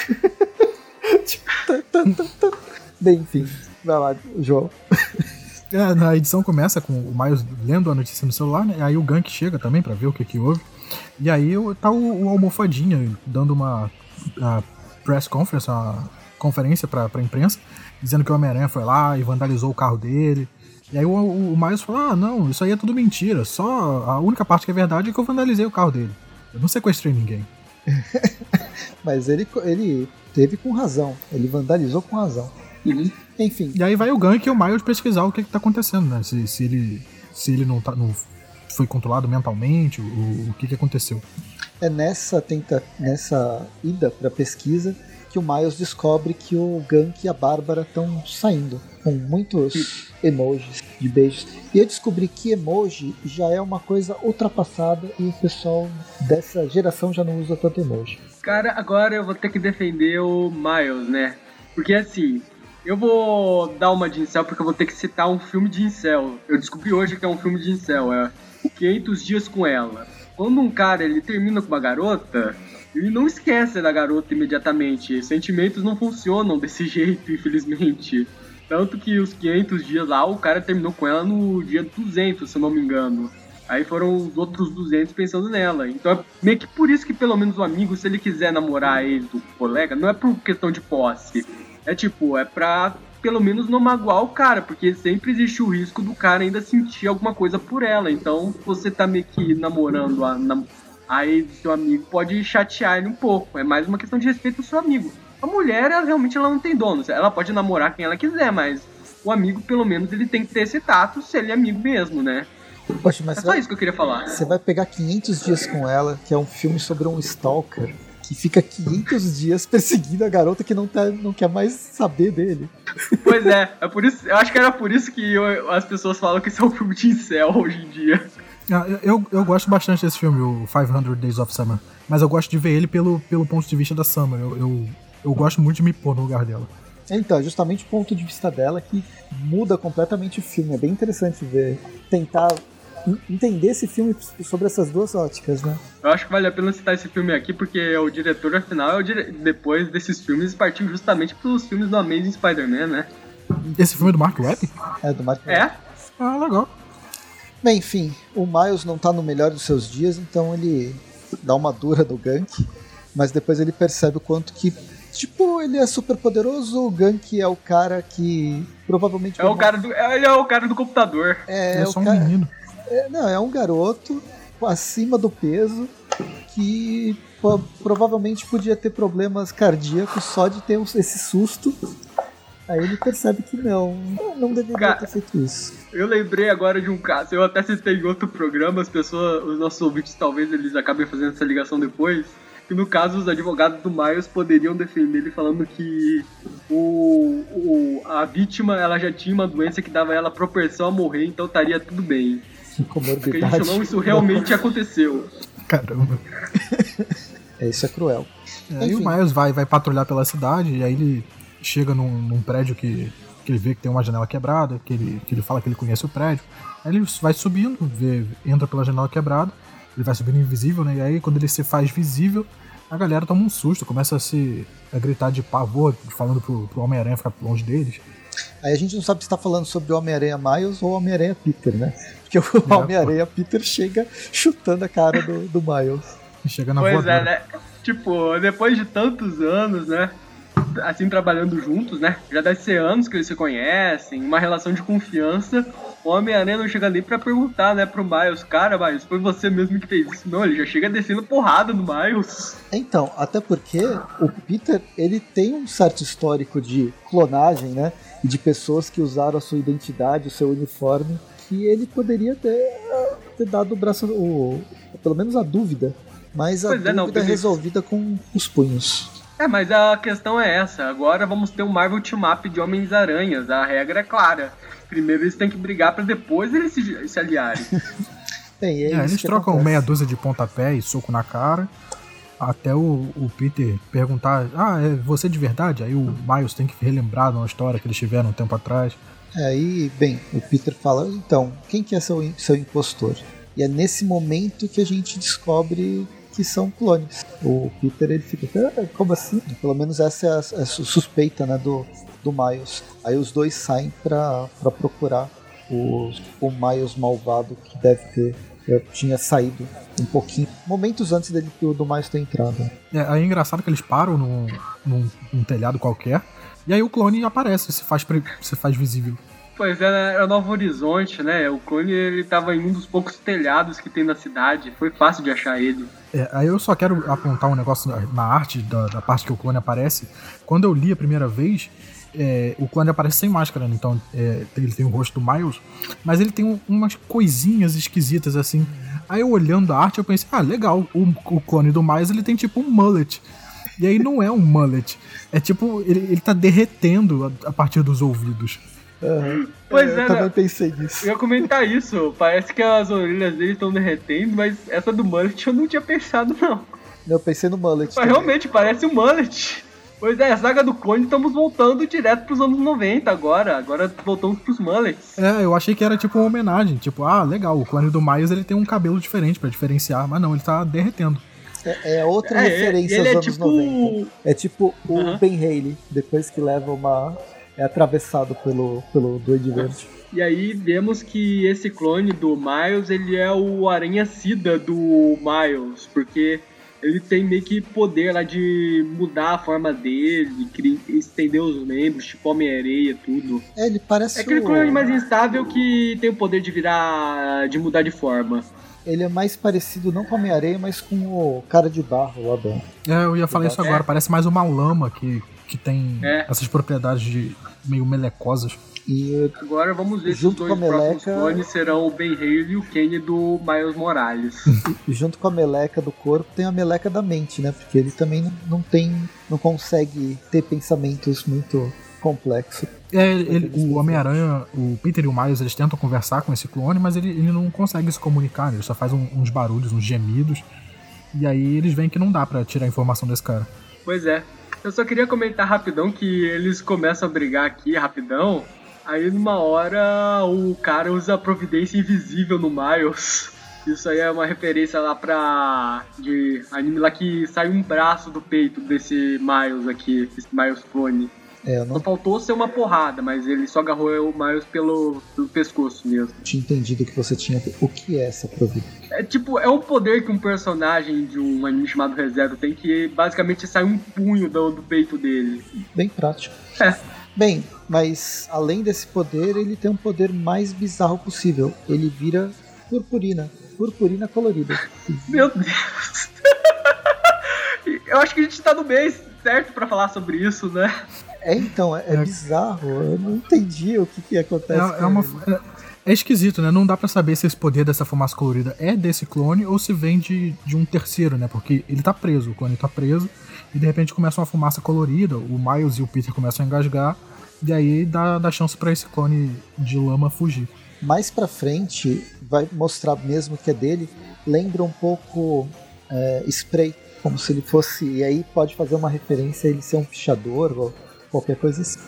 Speaker 2: Bem, enfim, vai lá, João.
Speaker 3: É, na edição começa com o Miles lendo a notícia no celular, né? Aí o Gank chega também para ver o que que houve. E aí tá o, o Almofadinha dando uma press conference, uma conferência pra, pra imprensa, dizendo que o Homem-Aranha foi lá e vandalizou o carro dele. E aí o, o, o Miles falou: Ah, não, isso aí é tudo mentira. Só a única parte que é verdade é que eu vandalizei o carro dele. Eu não sequestrei ninguém.
Speaker 2: Mas ele, ele teve com razão. Ele vandalizou com razão.
Speaker 4: Uhum.
Speaker 2: Enfim.
Speaker 3: E aí vai o Gank e o Miles pesquisar o que, que tá acontecendo, né? Se, se ele, se ele não, tá, não foi controlado mentalmente, o, o que, que aconteceu.
Speaker 2: É nessa, tenta, nessa ida pra pesquisa que o Miles descobre que o Gank e a Bárbara estão saindo com muitos emojis de beijos. E eu descobri que emoji já é uma coisa ultrapassada e o pessoal dessa geração já não usa tanto emoji.
Speaker 4: Cara, agora eu vou ter que defender o Miles, né? Porque assim, eu vou dar uma de incel porque eu vou ter que citar um filme de incel. Eu descobri hoje que é um filme de incel, é 500 dias com ela. Quando um cara ele termina com uma garota, ele não esquece da garota imediatamente. Sentimentos não funcionam desse jeito, infelizmente. Tanto que os 500 dias lá, o cara terminou com ela no dia 200, se eu não me engano. Aí foram os outros 200 pensando nela. Então é meio que por isso que pelo menos o amigo, se ele quiser namorar ele do colega, não é por questão de posse. É tipo, é pra pelo menos não magoar o cara, porque sempre existe o risco do cara ainda sentir alguma coisa por ela. Então você tá meio que namorando a, Aí seu amigo pode chatear ele um pouco. É mais uma questão de respeito ao seu amigo. A mulher, ela, realmente ela não tem dono. Ela pode namorar quem ela quiser, mas o amigo, pelo menos, ele tem que ter esse tato se ele é amigo mesmo, né?
Speaker 2: Poxa, mas
Speaker 4: É só
Speaker 2: vai,
Speaker 4: isso que eu queria falar.
Speaker 2: você vai pegar 500 dias com ela, que é um filme sobre um stalker que fica 500 dias perseguindo a garota que não, tá, não quer mais saber dele.
Speaker 4: Pois é, é por isso, eu acho que era por isso que eu- as pessoas falam que isso é um filme de incel hoje em dia.
Speaker 3: Ah, eu- Eu, eu gosto bastante desse filme, o 500 Days of Summer. Mas eu gosto de ver ele pelo, pelo ponto de vista da Summer. Eu, eu, eu gosto muito de me pôr no lugar dela.
Speaker 2: Então, é justamente o ponto de vista dela que muda completamente o filme. É bem interessante ver, tentar en- entender esse filme sobre essas duas óticas, né?
Speaker 4: Eu acho que vale a pena citar esse filme aqui, porque o diretor, afinal, é o dire... depois desses filmes, partiu justamente pelos filmes do Amazing Spider-Man, né?
Speaker 3: Esse filme é do Mark Webb?
Speaker 2: É do Mark
Speaker 4: É?
Speaker 3: Ah, legal.
Speaker 2: Bem, enfim, o Miles não tá no melhor dos seus dias, então ele dá uma dura no Gank, mas depois ele percebe o quanto que, tipo, ele é super poderoso, o Gank é o cara que provavelmente...
Speaker 4: É o cara do. Ele é o cara do computador.
Speaker 2: É,
Speaker 3: É,
Speaker 2: o
Speaker 3: só um
Speaker 2: cara-
Speaker 3: menino.
Speaker 2: é, não, é um garoto acima do peso que po- provavelmente podia ter problemas cardíacos só de ter esse susto. Aí ele percebe que não, não deveria
Speaker 4: Cara,
Speaker 2: ter feito isso.
Speaker 4: Eu lembrei agora de um caso, eu até citei em outro programa, as pessoas, os nossos ouvintes talvez eles acabem fazendo essa ligação depois. Que no caso os advogados do Miles poderiam defender ele falando que o, o- a vítima ela já tinha uma doença que dava ela propensão a morrer, então estaria tudo bem.
Speaker 2: Comorbidade.
Speaker 4: Acredite ou não, isso realmente aconteceu.
Speaker 3: Caramba.
Speaker 2: É, isso é cruel.
Speaker 3: É, Aí o. Miles vai, vai patrulhar pela cidade e aí ele chega num, num prédio que, que ele vê que tem uma janela quebrada, que ele, que ele fala que ele conhece o prédio. Aí ele vai subindo, vê, entra pela janela quebrada, ele vai subindo invisível, né? E aí quando ele se faz visível, a galera toma um susto, começa a se a gritar de pavor, falando pro, pro Homem-Aranha ficar longe deles.
Speaker 2: Aí a gente não sabe se tá falando sobre o Homem-Aranha Miles ou o Homem-Aranha Peter, né? Porque o
Speaker 3: É,
Speaker 2: Homem-Aranha Peter chega chutando a cara do, do Miles.
Speaker 3: E chega na
Speaker 4: Pois
Speaker 3: voadora.
Speaker 4: é, né? Tipo, depois de tantos anos, né? Assim, trabalhando juntos, né? Já deve ser anos que eles se conhecem, uma relação de confiança. O Homem-Aranha não chega nem pra perguntar, né, pro Miles, cara, Miles, foi você mesmo que fez isso. Não, ele já chega descendo porrada no Miles.
Speaker 2: Então, até porque o Peter, ele tem um certo histórico de clonagem, né? E de pessoas que usaram a sua identidade, o seu uniforme, que ele poderia ter, ter dado o braço, o, pelo menos a dúvida. Mas a
Speaker 4: Pois é, não,
Speaker 2: dúvida é resolvida com os punhos.
Speaker 4: É, mas a questão é essa. Agora vamos ter um Marvel Team Up de Homens-Aranhas. A regra é clara. Primeiro eles têm que brigar pra depois eles se, se aliarem.
Speaker 2: Bem, é,
Speaker 3: É,
Speaker 2: isso
Speaker 3: eles trocam
Speaker 2: acontece.
Speaker 3: meia dúzia de pontapé e soco na cara. Até o, o Peter perguntar: Ah, é você de verdade? Aí o Miles tem que relembrar de uma história que eles tiveram um tempo atrás.
Speaker 2: É, Aí, bem, o Peter fala, então, quem que é seu, seu impostor? E é nesse momento que a gente descobre que são clones. O Peter, ele fica, "Ah, como assim? Pelo menos essa é a, a su- suspeita, né, do, do Miles. Aí os dois saem pra procurar o, o Miles malvado que deve ter, eh, tinha saído um pouquinho, momentos antes dele, do, Miles ter entrado.
Speaker 3: É, aí é engraçado que eles param num, num, num telhado qualquer. E aí o clone aparece, se faz, se faz visível.
Speaker 4: Pois é, né, era Novo Horizonte, né? O clone ele tava em um dos poucos telhados que tem na cidade. Foi fácil de achar ele.
Speaker 3: É, aí eu só quero apontar um negócio na, arte, da, da parte que o clone aparece. Quando eu li a primeira vez, é, o clone aparece sem máscara, né? então é, ele tem o rosto do Miles, mas ele tem um- umas coisinhas esquisitas assim. Aí eu olhando a arte, eu pensei, ah, legal, o, o clone do Miles ele tem tipo um mullet. E aí não é um mullet, é tipo, ele, ele tá derretendo a, a partir dos ouvidos.
Speaker 4: Pois
Speaker 2: eu
Speaker 4: é,
Speaker 2: também
Speaker 4: né?
Speaker 2: pensei nisso.
Speaker 4: Eu ia comentar isso. Parece que as orelhas dele estão derretendo, mas essa do Mullet eu não tinha pensado, não.
Speaker 2: Eu pensei no Mullet.
Speaker 4: Mas
Speaker 2: também.
Speaker 4: realmente parece um Mullet. Pois é, a saga do clone estamos voltando direto pros anos 90 agora. Agora voltamos pros Mullets.
Speaker 3: É, eu achei que era tipo uma homenagem, tipo, ah, legal, o clone do Miles ele tem um cabelo diferente pra diferenciar, mas não, ele tá derretendo.
Speaker 2: É, é outra
Speaker 4: É,
Speaker 2: referência
Speaker 4: ele
Speaker 2: aos
Speaker 4: é
Speaker 2: anos
Speaker 4: tipo-
Speaker 2: 90. É tipo o
Speaker 4: Aham.
Speaker 2: Ben Haley, depois que leva uma. É atravessado pelo, pelo Duende Verde.
Speaker 4: E aí vemos que esse clone do Miles, ele é o Aranha Sida do Miles, porque ele tem meio que poder lá de mudar a forma dele, estender os membros, tipo Homem-Areia, tudo.
Speaker 2: É, ele parece
Speaker 4: É aquele
Speaker 2: o-
Speaker 4: clone mais instável que tem o poder de virar. de mudar de forma.
Speaker 2: ele é mais parecido não com a Homem-Aranha, mas com o cara de barro lá dentro.
Speaker 3: É, eu ia falar isso agora. Parece mais uma lama que, que tem
Speaker 4: É.
Speaker 3: essas propriedades de meio melecosas.
Speaker 2: E
Speaker 4: Agora vamos ver
Speaker 2: Junto
Speaker 4: se os
Speaker 2: com
Speaker 4: dois
Speaker 2: a
Speaker 4: próximos
Speaker 2: meleca-
Speaker 4: clones serão o Ben Haley e o Kenny do Miles Morales.
Speaker 2: E junto com a meleca do corpo tem a meleca da mente, né? Porque ele também não- não tem, não consegue ter pensamentos muito complexos.
Speaker 3: É, ele- o Homem-Aranha, o Peter e o Miles, eles tentam conversar com esse clone, mas ele, ele não consegue se comunicar, né? ele só faz um- uns barulhos, uns gemidos. E aí eles veem que não dá pra tirar a informação desse cara.
Speaker 4: Pois é. Eu só queria comentar rapidão que eles começam a brigar aqui rapidão. Aí numa hora o cara usa a providência invisível no Miles. Isso aí é uma referência lá pra. de anime lá que sai um braço do peito desse Miles aqui, esse Miles clone.
Speaker 2: É, não
Speaker 4: Só faltou ser uma porrada, mas ele só agarrou o Miles pelo, pelo pescoço mesmo.
Speaker 2: tinha entendido que você tinha. O que é essa providência?
Speaker 4: É tipo, é um poder que um personagem de um anime chamado ReZero tem que basicamente sai um punho do, do peito dele.
Speaker 2: Bem prático.
Speaker 4: É.
Speaker 2: Bem, mas além desse poder, ele tem um poder mais bizarro possível. Ele vira purpurina. Purpurina colorida.
Speaker 4: Meu Deus. Eu acho que a gente tá no mês certo pra falar sobre isso, né?
Speaker 2: É então, é, é
Speaker 3: É.
Speaker 2: bizarro. Eu não entendi o que, que acontece.
Speaker 3: É, é uma- é- é esquisito, né? Não dá pra saber se esse poder dessa fumaça colorida é desse clone ou se vem de, de um terceiro, né? Porque ele tá preso, o clone tá preso, e de repente começa uma fumaça colorida, o Miles e o Peter começam a engasgar, e aí dá, dá chance pra esse clone de lama fugir.
Speaker 2: Mais pra frente, vai mostrar mesmo que é dele. Lembra um pouco é, spray, como se ele fosse. E aí pode fazer uma referência a ele ser um pichador ou qualquer coisa assim.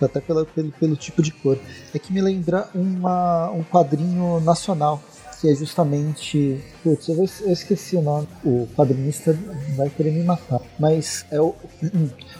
Speaker 2: Até pela- pelo, pelo tipo de cor. É que me lembra uma, um quadrinho nacional. Que é justamente. Putz, eu, eu esqueci o nome. O quadrinista vai querer me matar. Mas é o,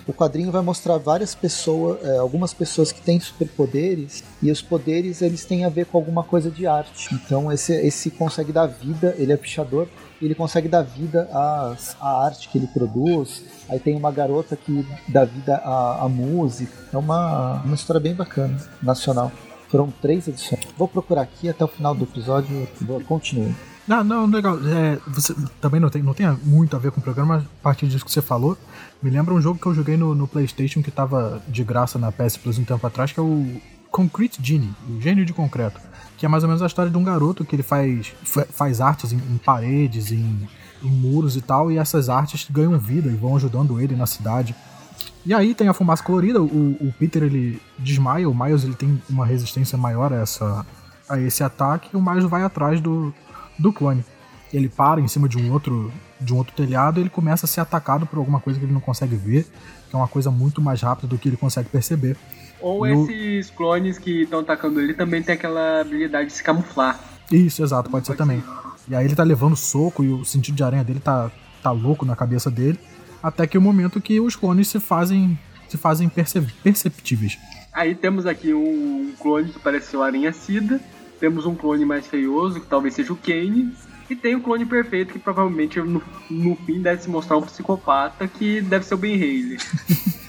Speaker 2: o quadrinho vai mostrar várias pessoas, é, algumas pessoas que têm superpoderes e os poderes eles têm a ver com alguma coisa de arte. Então esse, esse consegue dar vida, ele é pichador, ele consegue dar vida às- à, arte que ele produz. Aí tem uma garota que dá vida à, à música. É uma, uma história bem bacana, nacional. Foram três edições. Vou procurar aqui até o final do episódio. Vou, continue.
Speaker 3: Não, não, legal. É, você também não tem, não tem muito a ver com o programa, mas a partir disso que você falou, me lembra um jogo que eu joguei no, no PlayStation que tava de graça na PS Plus um tempo atrás, que é o Concrete Genie, o gênio de concreto. Que é mais ou menos a história de um garoto que ele faz, fa- faz artes em, em paredes, em, em muros e tal, e essas artes ganham vida e vão ajudando ele na cidade. E aí tem a fumaça colorida, o, o Peter ele desmaia, o Miles ele tem uma resistência maior a, essa, a esse ataque, e o Miles vai atrás do, do clone. Ele para em cima de um outro de um outro telhado ele começa a ser atacado por alguma coisa que ele não consegue ver, que é uma coisa muito mais rápida do que ele consegue perceber.
Speaker 4: Ou
Speaker 3: E
Speaker 4: esses clones que estão atacando ele também tem aquela habilidade de se camuflar.
Speaker 3: Isso, exato, pode ser também. E aí ele tá levando soco e o sentido de aranha dele tá, tá louco na cabeça dele, até que o momento que os clones se fazem se fazem perce- perceptíveis.
Speaker 4: Aí temos aqui um, um clone que parece ser o Aranha Cida. Temos um clone mais feioso, que talvez seja o Kane. E tem o clone perfeito, que provavelmente no, no fim deve se mostrar um psicopata, que deve ser o Ben Haley.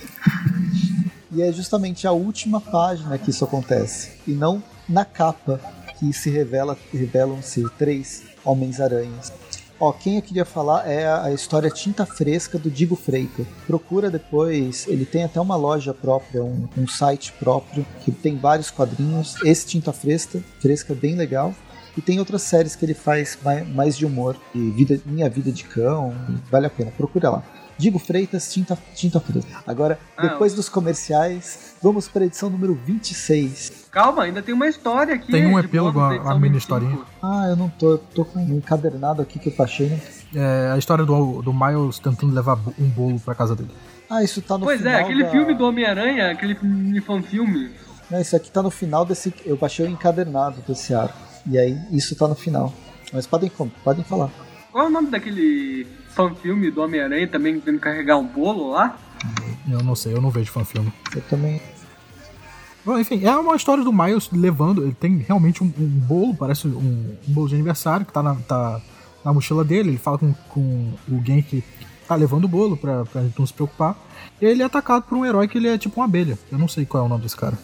Speaker 2: E é justamente a última página que isso acontece. E não na capa que se revela, revelam-se três Homens-Aranhas. Ó, quem eu queria falar é a, história Tinta Fresca do Digo Freitas. Procura depois, ele tem até uma loja própria, um, um site próprio, que tem vários quadrinhos. Esse Tinta Fresca, fresca é bem legal. E tem outras séries que ele faz mai- mais de humor. E vida, Minha Vida de Cão, vale a pena, procura lá. Digo Freitas, Tinta, tinta Fresca. Agora,
Speaker 4: Ah,
Speaker 2: depois dos comerciais, vamos para a edição número 26.
Speaker 4: Calma, ainda tem uma história aqui.
Speaker 3: Tem um epílogo, a- mini
Speaker 4: 25.
Speaker 3: historinha.
Speaker 2: Ah, eu não tô, eu tô com um encadernado aqui que eu baixei. Né?
Speaker 3: É a história do, do Miles tentando levar um bolo pra casa dele.
Speaker 2: Ah, isso tá no
Speaker 4: Pois
Speaker 2: final.
Speaker 4: é, aquele
Speaker 2: da-
Speaker 4: filme do Homem-Aranha, aquele mini fan-filme.
Speaker 2: Não, isso aqui tá no final desse. Eu baixei o encadernado desse arco. E aí, isso tá no final. Mas podem, podem falar.
Speaker 4: Qual é o nome daquele fan-filme do Homem-Aranha também tendo que carregar um bolo lá?
Speaker 3: Eu não sei, eu não vejo fanfilme.
Speaker 2: Eu também.
Speaker 3: Bom, enfim, é uma história do Miles levando. Ele tem realmente um, um bolo, parece um, um bolo de aniversário que tá na, tá na mochila dele. Ele fala com, com o Gen que tá levando o bolo pra, pra gente não se preocupar. E aí ele é atacado por um herói que ele é tipo uma abelha. Eu não sei qual é o nome desse cara.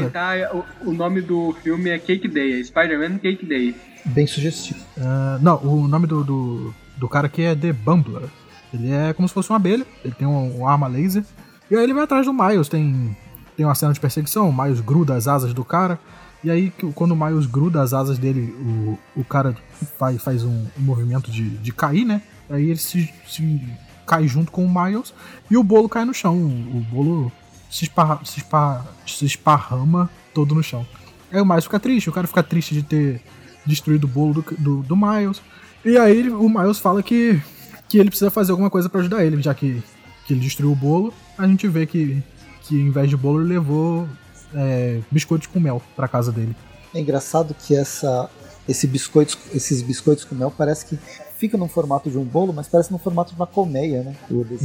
Speaker 4: Comentar, o, o, nome do filme é Cake Day, é Spider-Man Cake Day.
Speaker 2: Bem sugestivo.
Speaker 3: Uh, não, o nome do, do, do, cara aqui é The Bumbler. Ele é como se fosse uma abelha, ele tem uma, uma arma laser. E aí ele vai atrás do Miles, tem, tem uma cena de perseguição, o Miles gruda as asas do cara. E aí, quando o Miles gruda as asas dele, o, o cara faz, faz um, um movimento de, de cair, né? Aí ele se, se cai junto com o Miles e o bolo cai no chão. O bolo se, esparra, se, esparra, se esparrama todo no chão. Aí o Miles fica triste, o cara fica triste de ter destruído o bolo do, do, do Miles. E aí o Miles fala que, que ele precisa fazer alguma coisa para ajudar ele, já que, que ele destruiu o bolo. A gente vê que, que em vez de bolo ele levou é, biscoitos com mel para casa dele.
Speaker 2: É engraçado que essa, esse biscoitos, esses biscoitos com mel parece que fica no formato de um bolo, mas parece no formato de uma colmeia, né?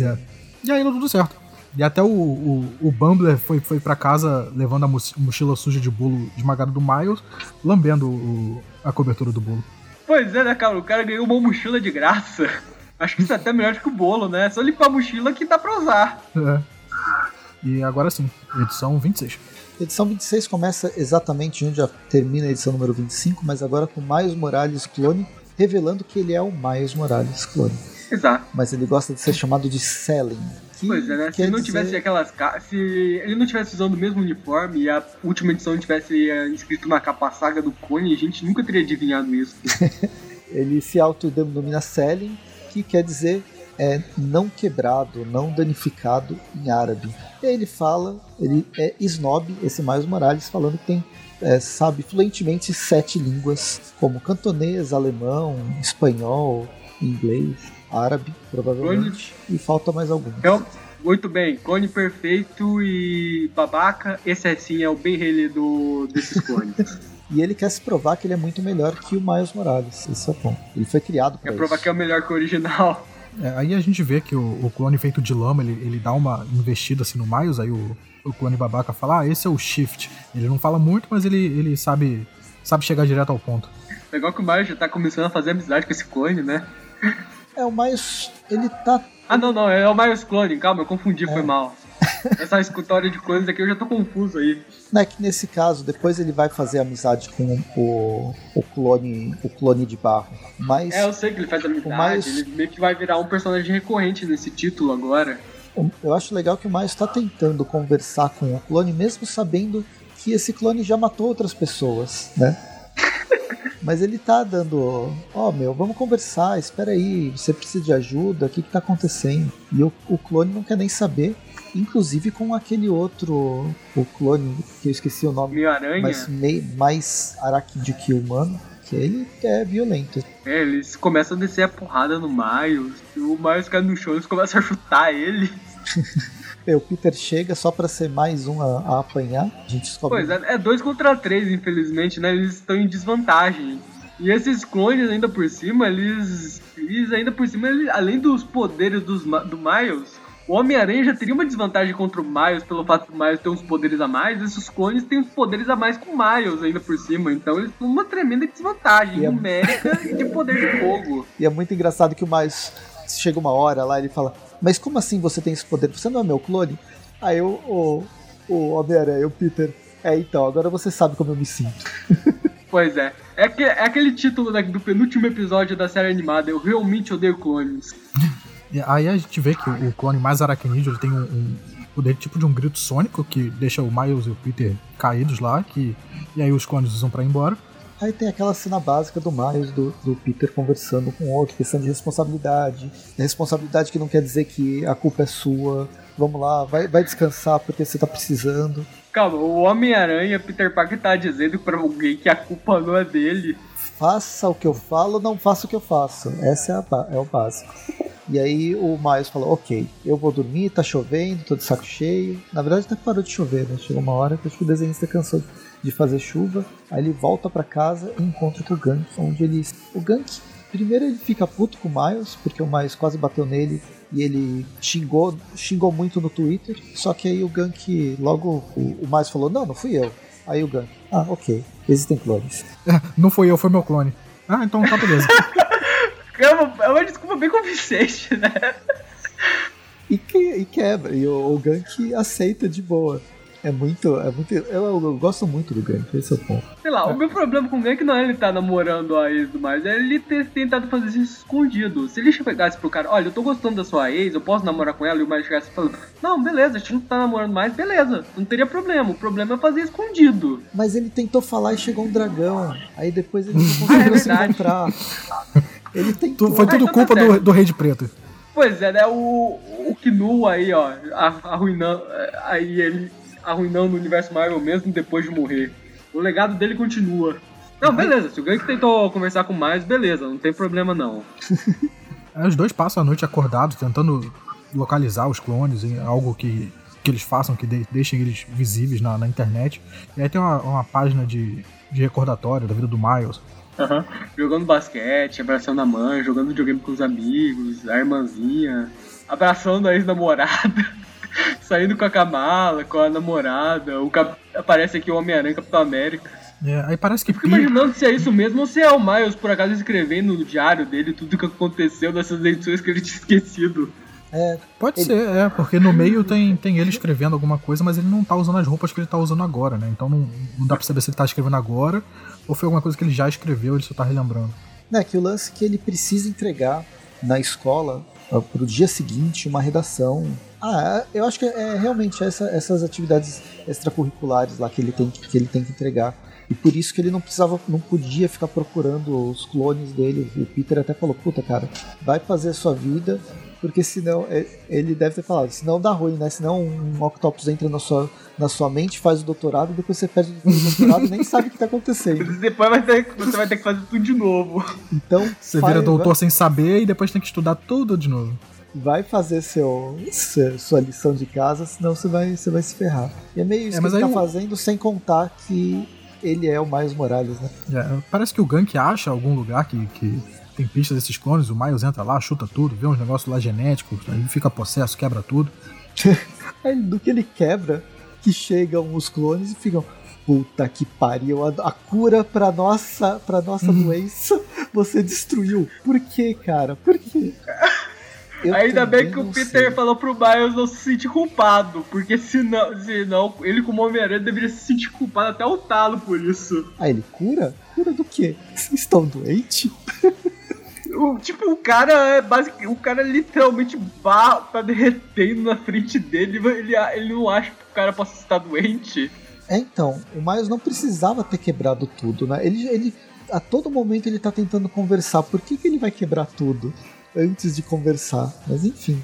Speaker 3: É. E aí deu tudo certo. E até o, o, o Bumbler foi, foi para casa levando a mochila suja de bolo esmagado do Miles, lambendo o, a cobertura do bolo.
Speaker 4: Pois é, né, cara? O cara ganhou uma mochila de graça. Acho que isso é até melhor do que o bolo, né? É só limpar a mochila que dá pra usar. É.
Speaker 3: E agora sim, edição 26.
Speaker 2: edição 26 começa exatamente onde termina a edição número 25, mas agora com Miles Morales clone, revelando que ele é o Miles Morales clone.
Speaker 4: Exato.
Speaker 2: Mas ele gosta de ser chamado de Selling.
Speaker 4: Pois é, né? Se ele não tivesse aquelas se ele não tivesse usando o mesmo uniforme e a última edição tivesse eh, escrito na capa saga do Cone, a gente nunca teria adivinhado isso.
Speaker 2: ele se autodenomina Selling, que quer dizer é, não quebrado, não danificado em árabe. E aí ele fala, ele é snob, esse Miles Morales, falando que tem é, sabe fluentemente sete línguas, como cantonês, alemão, espanhol, inglês, árabe, provavelmente, Cone. e falta mais algum.
Speaker 4: Então, muito bem, cone perfeito e babaca, esse assim é o bem rele do, desses cones.
Speaker 2: E ele quer se provar que ele é muito melhor que o Miles Morales. Esse é o ponto. Ele foi criado para Quer
Speaker 4: provar que é o melhor que o original.
Speaker 3: É, aí a gente vê que o, o, clone feito de lama, ele, ele dá uma investida assim no Miles, aí o, o clone babaca fala, ah, esse é o Shift. Ele não fala muito, mas ele, ele sabe, sabe chegar direto ao ponto.
Speaker 4: Legal que o Miles já tá começando a fazer amizade com esse clone, né?
Speaker 2: É, o Miles, ele tá...
Speaker 4: Ah, não, não, é o Miles Clone, calma, eu confundi, é. foi mal. Essa história de clones aqui eu já tô confuso aí.
Speaker 2: Não é que nesse caso, depois ele vai fazer amizade com o, o clone o clone de barro. Mas,
Speaker 4: é, eu sei que ele faz amizade. Mais... Ele meio que vai virar um personagem recorrente nesse título agora.
Speaker 2: Eu acho legal que o Miles está tentando conversar com o clone, mesmo sabendo que esse clone já matou outras pessoas, né? Mas ele tá dando, ó, oh, meu, vamos conversar, espera aí, você precisa de ajuda, o que que tá acontecendo? E o, o clone não quer nem saber, inclusive com aquele outro, o clone, que eu esqueci o nome,
Speaker 4: Meio aranha.
Speaker 2: mas mei, mais aracnídeo que humano, que ele é violento.
Speaker 4: É, eles começam a descer a porrada no Miles, o Miles cai no chão, eles começam a chutar ele.
Speaker 2: É, o Peter chega só para ser mais um a, a, apanhar. A gente descobre.
Speaker 4: Pois é, é dois contra três, infelizmente, né? Eles estão em desvantagem. E esses clones, ainda por cima, eles. Eles ainda por cima, eles, além dos poderes dos, do Miles, o Homem-Aranha já teria uma desvantagem contra o Miles pelo fato do Miles ter uns poderes a mais. Esses clones têm uns poderes a mais com o Miles ainda por cima. Então eles têm uma tremenda desvantagem e é numérica é... e de poder de fogo.
Speaker 2: E é muito engraçado que o Miles chega uma hora lá ele fala: Mas como assim você tem esse poder? Você não é meu clone? Aí o, o, o Homem-Aranha, o Peter. É, então, agora você sabe como eu me sinto.
Speaker 4: Pois é. É, que, é aquele título da, do penúltimo episódio da série animada. Eu realmente odeio clones.
Speaker 3: Aí a gente vê que o clone mais aracnídeo ele tem um, um poder tipo de um grito sônico que deixa o Miles e o Peter caídos lá, que, e aí os clones usam para ir embora.
Speaker 2: Aí tem aquela cena básica do Miles, do, do Peter conversando com o outro, questão de responsabilidade. Responsabilidade que não quer dizer que a culpa é sua. Vamos lá, vai, vai descansar porque você tá precisando.
Speaker 4: Calma, o Homem-Aranha, Peter Parker tá dizendo pra alguém que a culpa não é dele.
Speaker 2: Faça o que eu falo, não faça o que eu faço. Essa é, a, é o básico. E aí o Miles falou, ok, eu vou dormir, tá chovendo, tô de saco cheio. Na verdade até parou de chover, né? Chegou uma hora que acho que o desenhista cansou de fazer chuva. Aí ele volta para casa e encontra com o Gank, onde ele. O Gank, primeiro ele fica puto com o Miles, porque o Miles quase bateu nele e ele xingou, xingou muito no Twitter. Só que aí o Gank, logo o, o Miles falou: Não, não fui eu. Aí o Gank, ah, ok, existem clones.
Speaker 3: não fui eu, foi meu clone. Ah, então tá beleza.
Speaker 4: é, uma, é uma desculpa bem convincente, né?
Speaker 2: E, que, e quebra, e o, o Gank aceita de boa. É muito. É muito eu, eu gosto muito do Gank, esse é o ponto.
Speaker 4: Sei lá, o meu problema com o Gank não é ele estar tá namorando a ex do Miles, é ele ter tentado fazer isso escondido. Se ele chegasse pro cara, olha, eu tô gostando da sua ex, eu posso namorar com ela, e o Miles chegasse falando, não, beleza, a gente não tá namorando mais, beleza, não teria problema. O problema é fazer escondido.
Speaker 2: Mas ele tentou falar e chegou um dragão. Aí depois ele não conseguiu é se encontrar.
Speaker 3: Ele tentou. Foi tudo ah, então culpa tá do, do Rei de Preto.
Speaker 4: Pois é, né? O, o Knu aí, ó, arruinando. Aí ele arruinando o universo Marvel mesmo depois de morrer. O legado dele continua. Não, beleza, se o Gank tentou conversar com mais, beleza, não tem problema não.
Speaker 3: É, os dois passam a noite acordados, tentando localizar os clones em algo que, que eles façam, que de, deixem eles visíveis na, na, internet. E aí tem uma, uma página de, de recordatório da vida do Miles.
Speaker 4: Uhum. Jogando basquete, abraçando a mãe, jogando videogame com os amigos, a irmãzinha, abraçando a ex-namorada, saindo com a Kamala, com a namorada, o cap... aparece aqui o Homem-Aranha Capitão América.
Speaker 3: É, aí parece que.
Speaker 4: Eu fico imaginando se é isso mesmo ou se é o Miles, por acaso, escrevendo no diário dele tudo que aconteceu dessas edições que ele tinha esquecido.
Speaker 3: É, Pode ele... ser, é, porque no meio tem, tem ele escrevendo alguma coisa, mas ele não tá usando as roupas que ele tá usando agora, né? Então não, não dá pra saber se ele tá escrevendo agora ou foi alguma coisa que ele já escreveu, ele só tá relembrando.
Speaker 2: É, que o lance é que ele precisa entregar na escola pro dia seguinte uma redação. Ah, eu acho que é, realmente essa, essas atividades extracurriculares lá que ele tem que, que ele tem que entregar. E por isso que ele não precisava, não podia ficar procurando os clones dele. O Peter até falou, puta cara, vai fazer a sua vida, porque senão é, ele deve ter falado, senão dá ruim, né? Senão um Octopus entra na sua, na sua mente, faz o doutorado, depois você perde o doutorado e nem sabe o que está acontecendo.
Speaker 4: Depois vai ter, você vai ter que fazer tudo de novo.
Speaker 2: Então.
Speaker 3: Você vira doutor vai... sem saber e depois tem que estudar tudo de novo.
Speaker 2: Vai fazer seu, sua lição de casa, senão você vai, você vai se ferrar. E é meio isso é, que ele tá fazendo, sem contar que ele é o Miles Morales, né?
Speaker 3: É, parece que o Gank acha algum lugar que, que tem pistas desses clones, o Miles entra lá, chuta tudo, vê uns negócios lá genéticos, aí fica possesso, quebra tudo.
Speaker 2: aí do que ele quebra, que chegam os clones e ficam. Puta que pariu, a, a cura pra nossa, pra nossa hum. doença você destruiu. Por que, cara? Por quê?
Speaker 4: Eu Ainda bem que o Peter sei. falou pro Miles não se sentir culpado, porque senão, senão ele como Homem-Aranha deveria se sentir culpado até o talo por isso.
Speaker 2: Ah, ele cura? Cura do quê? Vocês estão doentes?
Speaker 4: O, tipo, o cara é basicamente. O cara literalmente barra, tá derretendo na frente dele. Ele, ele não acha que o cara possa estar doente.
Speaker 2: É, então, o Miles não precisava ter quebrado tudo, né? Ele, ele a todo momento ele tá tentando conversar. Por que, que ele vai quebrar tudo antes de conversar? Mas enfim.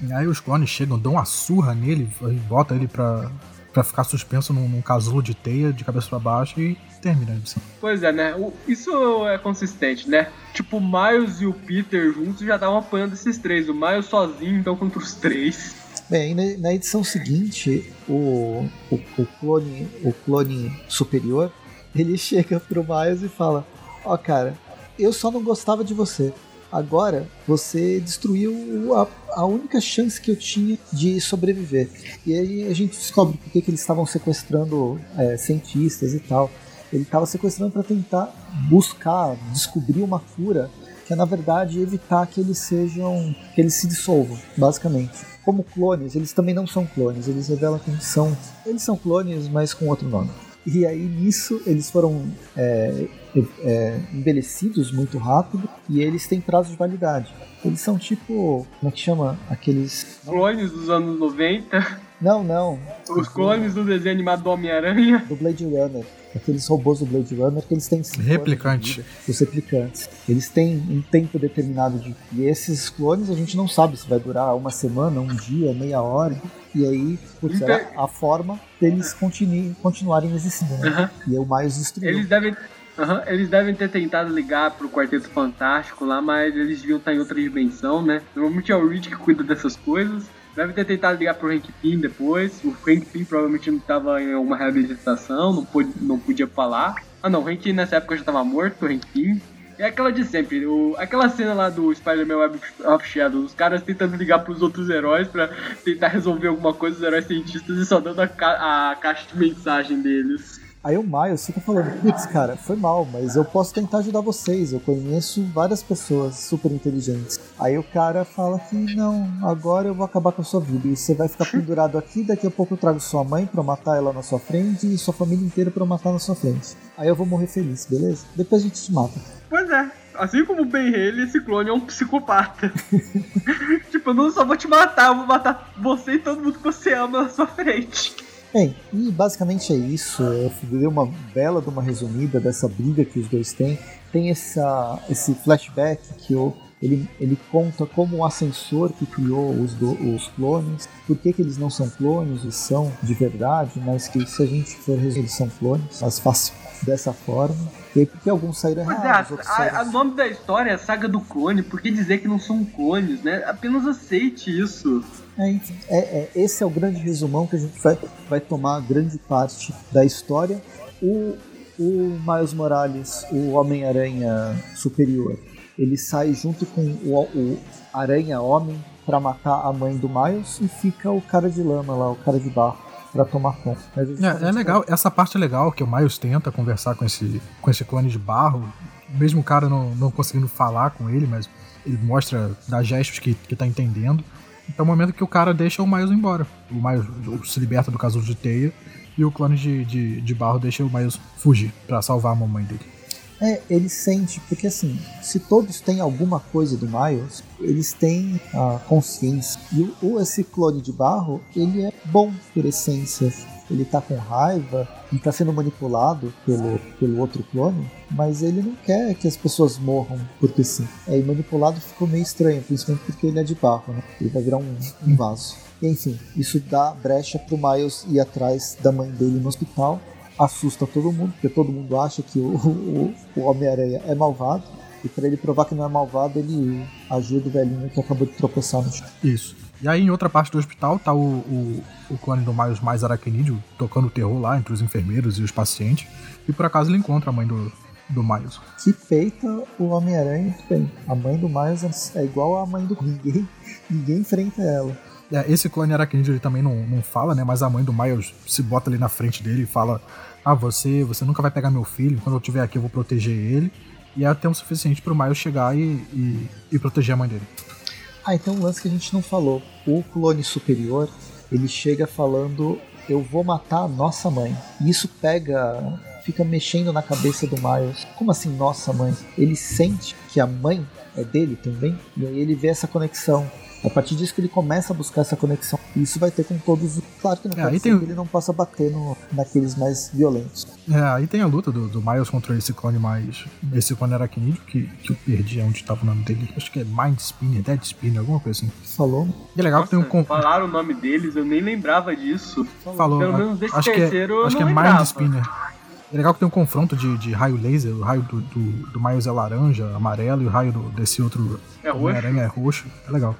Speaker 3: E aí os clones chegam, dão uma surra nele, bota ele pra, pra ficar suspenso num, num casulo de teia de cabeça para baixo e termina a edição.
Speaker 4: Pois é, né? O, isso é consistente, né? Tipo, o Miles e o Peter juntos já estavam apanhando esses três. O Miles sozinho, então, contra os três.
Speaker 2: Bem, na, na edição seguinte, o, o, o, clone, o clone superior, ele chega pro Miles e fala: Ó, oh, cara, eu só não gostava de você. Agora você destruiu a, a, única chance que eu tinha de sobreviver. E aí a gente descobre por que, eles estavam sequestrando é, cientistas e tal. Ele estava sequestrando para tentar buscar, descobrir uma cura que é na verdade evitar que eles sejam, que eles se dissolvam, basicamente. Como clones, eles também não são clones, eles revelam que são, eles são clones, mas com outro nome. E aí nisso eles foram é, é, envelhecidos muito rápido e eles têm prazo de validade. Eles são tipo, como é que chama? Aqueles.
Speaker 4: Clones dos anos 90?
Speaker 2: Não, não.
Speaker 4: Os clones do desenho animado do Homem-Aranha.
Speaker 2: Do Blade Runner aqueles robôs do Blade Runner que eles têm
Speaker 3: replicante.
Speaker 2: Os replicantes. Eles têm um tempo determinado de e esses clones a gente não sabe se vai durar uma semana, um dia, meia hora. E aí, putz, então... a forma deles continu continuarem existindo. Né? Uhum. E é o mais destruído.
Speaker 4: Eles devem Uhum, eles devem ter tentado ligar pro Quarteto Fantástico lá, mas eles deviam estar em outra dimensão, né? Normalmente é o Reed que cuida dessas coisas. Deve ter tentado ligar pro Hank Pym depois. O Hank Pym provavelmente não estava em uma reabilitação, não, pôde, não podia falar. Ah não, o Hank nessa época já estava morto, o Hank Pym. É aquela de sempre, o, aquela cena lá do Spider-Man Web of Shadows, os caras tentando ligar pros outros heróis para tentar resolver alguma coisa, os heróis cientistas, e só dando a, ca a caixa de mensagem deles.
Speaker 2: Aí o Miles fica falando, putz, cara, foi mal, mas eu posso tentar ajudar vocês. Eu conheço várias pessoas super inteligentes. Aí o cara fala que não, agora eu vou acabar com a sua vida. E você vai ficar pendurado aqui, daqui a pouco eu trago sua mãe pra matar ela na sua frente e sua família inteira pra matar na sua frente. Aí eu vou morrer feliz, beleza? Depois a gente te mata.
Speaker 4: Pois é. Assim como o Ben Haley, esse clone é um psicopata. tipo, eu não só vou te matar, eu vou matar você e todo mundo que você ama na sua frente.
Speaker 2: Bem, e basicamente é isso. Eu dei uma bela de uma resumida dessa briga que os dois têm. Tem essa, esse flashback que o, ele, ele conta como o ascensor que criou os, do, os clones, por que, que eles não são clones, eles são de verdade, mas que se a gente for resolver, eles são clones, mais fácil dessa forma. E aí, porque alguns saíram
Speaker 4: Pois
Speaker 2: errados,
Speaker 4: é,
Speaker 2: outros
Speaker 4: a,
Speaker 2: saíram...
Speaker 4: a- o nome da história é Saga do Clone, por que dizer que não são clones, né? Apenas aceite isso.
Speaker 2: É, é, é, esse é o grande resumão que a gente vai, vai tomar grande parte da história. O, o Miles Morales, o Homem-Aranha Superior, ele sai junto com o, o Aranha-Homem para matar a mãe do Miles e fica o cara de lama lá, o cara de barro, para tomar conta.
Speaker 3: É, é legal, essa parte é legal que o Miles tenta conversar com esse, com esse clone de barro, mesmo o cara não, não conseguindo falar com ele, mas ele mostra, dá gestos que, que tá entendendo. É o momento que o cara deixa o Miles embora. O Miles se liberta do casulo de teia e o clone de, de, de barro deixa o Miles fugir pra salvar a mamãe dele.
Speaker 2: É, ele sente, porque assim, se todos têm alguma coisa do Miles, eles têm a consciência. E o- esse clone de barro, ele é bom por essência. Ele tá com raiva e tá sendo manipulado pelo, pelo outro clone, mas ele não quer que as pessoas morram porque sim. É, e manipulado ficou meio estranho, principalmente porque ele é de barro, né? Ele vai virar um, um vaso. Enfim, isso dá brecha pro Miles ir atrás da mãe dele no hospital assusta todo mundo, porque todo mundo acha que o, o, o Homem-Aranha é malvado. E para ele provar que não é malvado, ele ajuda o velhinho que acabou de tropeçar no chão.
Speaker 3: Isso. E aí, em outra parte do hospital, tá o, o, o clone do Miles mais aracnídeo tocando terror lá entre os enfermeiros e os pacientes. E por acaso ele encontra a mãe do, do Miles.
Speaker 2: Que peita o Homem-Aranha. A mãe do Miles é igual a mãe do ninguém. Ninguém enfrenta ela.
Speaker 3: É, esse clone aracnídeo ele também não, não fala, né? Mas a mãe do Miles se bota ali na frente dele e fala: Ah, você, você nunca vai pegar meu filho, quando eu estiver aqui eu vou proteger ele. E é tempo suficiente pro Miles chegar e, e, e proteger a mãe dele.
Speaker 2: Ah, então um lance que a gente não falou. O clone superior, ele chega falando: Eu vou matar a nossa mãe. E isso pega. Fica mexendo na cabeça do Miles. Como assim, nossa mãe? Ele sente que a mãe é dele também. E aí ele vê essa conexão. A partir disso que ele começa a buscar essa conexão. E isso vai ter com todos. os- Claro que não
Speaker 3: É,
Speaker 2: pode
Speaker 3: tem-
Speaker 2: que ele não possa bater no, naqueles mais violentos.
Speaker 3: É, aí tem a luta do, do Miles contra esse clone mais. Esse clone aracnídeo, que, que eu perdi onde estava o nome dele. Acho que é Mind Spinner, Dead Spinner, alguma coisa assim.
Speaker 2: Falou?
Speaker 3: E é legal que tem um.
Speaker 4: Nossa, Falaram o nome deles, eu nem lembrava disso.
Speaker 3: Falou.
Speaker 4: Pelo
Speaker 3: a-
Speaker 4: menos desse
Speaker 3: acho que
Speaker 4: terceiro
Speaker 3: é,
Speaker 4: eu
Speaker 3: acho que é Mind
Speaker 4: lembrava.
Speaker 3: Spinner. É legal que tem um confronto de, de raio laser. O raio do, do, do Miles é laranja, amarelo, e o raio do- desse outro
Speaker 4: É roxo.
Speaker 3: Homem-Aranha é roxo. É legal.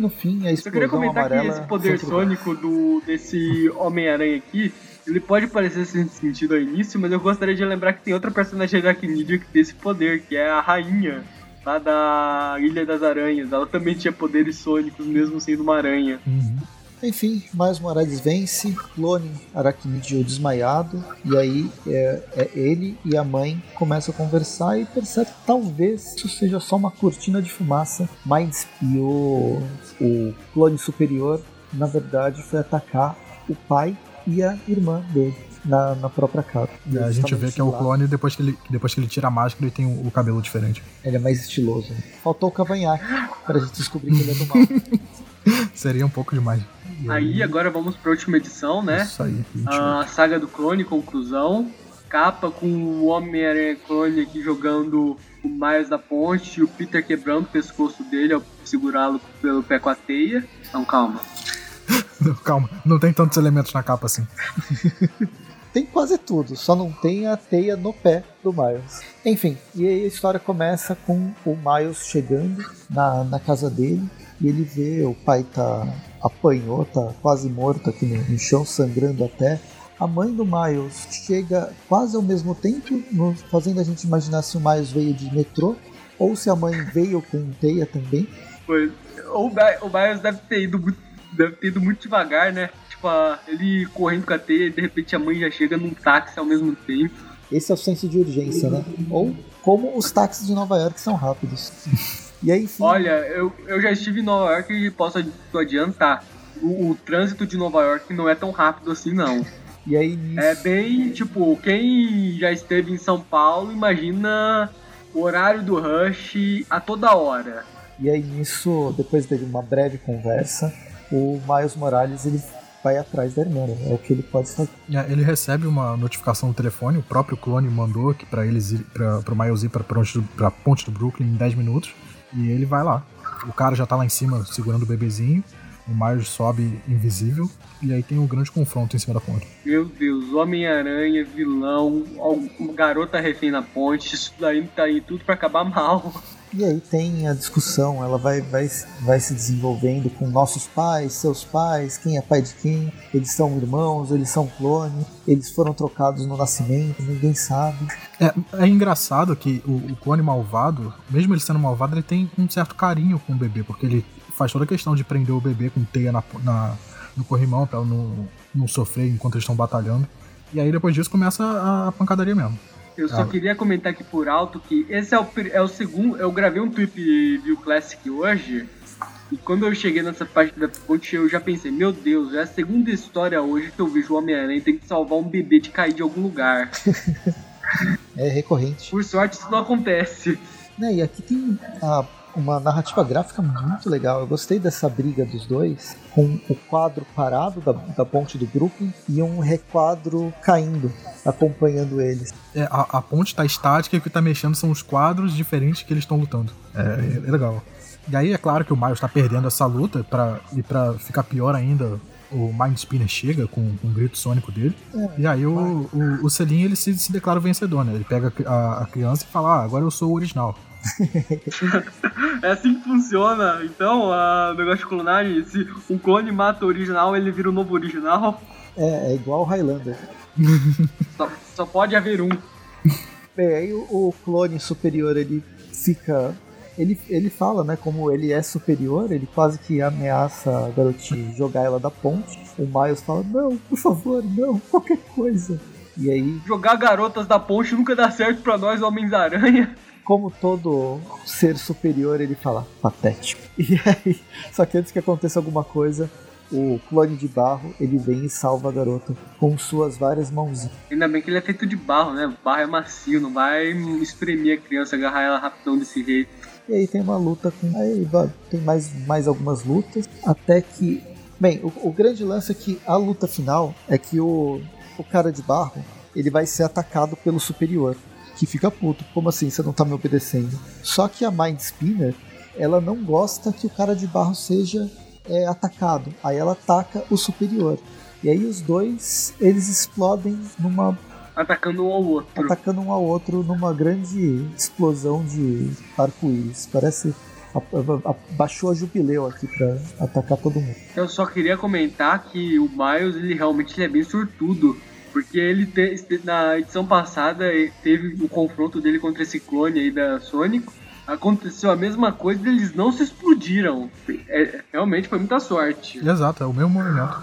Speaker 2: No fim, a
Speaker 4: Eu queria
Speaker 2: explosão
Speaker 4: comentar
Speaker 2: amarela.
Speaker 4: que esse poder sônico do, desse Homem-Aranha aqui, ele pode parecer sem sentido ao início, mas eu gostaria de lembrar que tem outra personagem aracnídea que tem esse poder, que é a rainha lá da Ilha das Aranhas. Ela também tinha poderes sônicos, mesmo sendo uma aranha.
Speaker 3: Uhum.
Speaker 2: Enfim, Miles Morales vence, clone aracnídeo desmaiado, e aí é, é ele e a mãe começam a conversar e percebe que talvez isso seja só uma cortina de fumaça, mas e o, o clone superior, na verdade, foi atacar o pai e a irmã dele na, na própria casa.
Speaker 3: E a gente vê que é o clone depois que ele, depois que ele tira a máscara e tem o, o cabelo diferente.
Speaker 2: Ele é mais estiloso. Faltou o cavanhaque pra gente descobrir que ele é do mal.
Speaker 3: Seria um pouco demais. E
Speaker 4: Aí agora vamos pra última edição, né?
Speaker 3: Isso aí, 28.
Speaker 4: A saga do clone, conclusão. Capa com o Homem-Aranha clone aqui jogando o Miles da ponte e o Peter quebrando o pescoço dele ao segurá-lo pelo pé com a teia. Então calma.
Speaker 3: Calma, não tem tantos elementos na capa assim.
Speaker 2: Tem quase tudo, só não tem a teia no pé do Miles. Enfim, e aí a história começa com o Miles chegando na, na casa dele e ele vê o pai tá apanhou, tá quase morto aqui no, no chão, sangrando até. A mãe do Miles chega quase ao mesmo tempo, nos- fazendo a gente imaginar se o Miles veio de metrô ou se a mãe veio com teia também.
Speaker 4: Pois, o, Mi- o Miles deve ter, ido muito, deve ter ido muito devagar, né? Tipo, ele correndo com a teia e de repente a mãe já chega num táxi ao mesmo tempo.
Speaker 2: Esse é o senso de urgência, né? Ou como os táxis de Nova York são rápidos. E aí, enfim,
Speaker 4: Olha, eu, eu já estive em Nova York e posso ad- adiantar. O, o trânsito de Nova York não é tão rápido assim, não.
Speaker 2: e aí nisso,
Speaker 4: É bem, tipo, quem já esteve em São Paulo, imagina o horário do rush a toda hora.
Speaker 2: e aí nisso, depois de uma breve conversa, o Miles Morales ele vai atrás da irmã, né? É o que ele pode fazer.
Speaker 3: É, Ele recebe uma notificação no telefone, o próprio clone mandou que para eles ir pra, pro Miles ir do, pra ponte do Brooklyn em 10 minutos. E ele vai lá. O cara já tá lá em cima segurando o bebezinho. O Miles sobe invisível. E aí tem um grande confronto em cima da ponte.
Speaker 4: Meu Deus, Homem-Aranha, vilão, garota refém na ponte, isso daí tá aí tudo pra acabar mal.
Speaker 2: E aí tem a discussão, ela vai, vai, vai se desenvolvendo com nossos pais, seus pais, quem é pai de quem, eles são irmãos, eles são clone, eles foram trocados no nascimento, ninguém sabe.
Speaker 3: É, é engraçado que o, o clone malvado, mesmo ele sendo malvado, ele tem um certo carinho com o bebê, porque ele faz toda a questão de prender o bebê com teia na, na- no corrimão pra ela não, não sofrer enquanto eles estão batalhando. E aí depois disso começa a, a pancadaria mesmo.
Speaker 4: Eu só
Speaker 3: Ah.
Speaker 4: queria comentar aqui por alto que esse é o, é o segundo. Eu gravei um Trip View Classic hoje. E quando eu cheguei nessa parte da ponte, eu já pensei, meu Deus, é a segunda história hoje que eu vejo o Homem-Aranha tem que salvar um bebê de cair de algum lugar.
Speaker 2: É recorrente.
Speaker 4: Por sorte, isso não acontece.
Speaker 2: Né, e aqui tem a- uma narrativa gráfica muito legal. Eu gostei dessa briga dos dois, com o quadro parado da, da ponte do Brooklyn e um requadro caindo, acompanhando eles.
Speaker 3: É, a, a ponte tá estática e o que tá mexendo são os quadros diferentes que eles estão lutando. É, é legal. E aí é claro que o Miles tá perdendo essa luta pra, e pra ficar pior ainda, o Mind Spinner chega com, com o grito sônico dele. e aí o, o, o Selim ele se, se declara vencedor, né? Ele pega a, a criança e fala, ah, agora eu sou o original.
Speaker 4: É assim que funciona. Então, o negócio de clonagem, se um clone mata o original, ele vira o novo original.
Speaker 2: É, é igual o Highlander.
Speaker 4: Só, só pode haver um.
Speaker 2: Bem, aí o, o clone superior ele fica. Ele, ele fala, né, como ele é superior, ele quase que ameaça a garotinha jogar ela da ponte. O Miles fala: Não, por favor, não, qualquer coisa. E aí,
Speaker 4: Jogar garotas da ponte nunca dá certo pra nós, Homens-Aranha.
Speaker 2: Como todo ser superior, ele fala: Patético. E aí, só que antes que aconteça alguma coisa, o clone de barro ele vem e salva a garota com suas várias mãozinhas.
Speaker 4: Ainda bem que ele é feito de barro, né? O barro é macio, não vai espremer a criança, agarrar ela rapidão desse jeito.
Speaker 2: E aí tem uma luta com. Aí tem mais, mais algumas lutas. Até que. Bem, o, o grande lance é que a luta final é que o, o cara de barro ele vai ser atacado pelo superior. Que fica puto. Como assim? Você não tá me obedecendo? Só que a Mind Spinner ela não gosta que o cara de barro seja é, atacado. Aí ela ataca o superior. E aí os dois eles explodem numa
Speaker 4: Atacando um ao outro.
Speaker 2: atacando um ao outro numa grande explosão de arco-íris. Parece. baixou a jubileu aqui pra atacar todo mundo.
Speaker 4: Eu só queria comentar que o Miles, ele realmente ele é bem sortudo. Porque ele te- na edição passada teve o confronto dele contra esse clone aí da Sonic. Aconteceu a mesma coisa e eles não se explodiram. É, realmente foi muita sorte.
Speaker 3: Exato, é o mesmo movimento.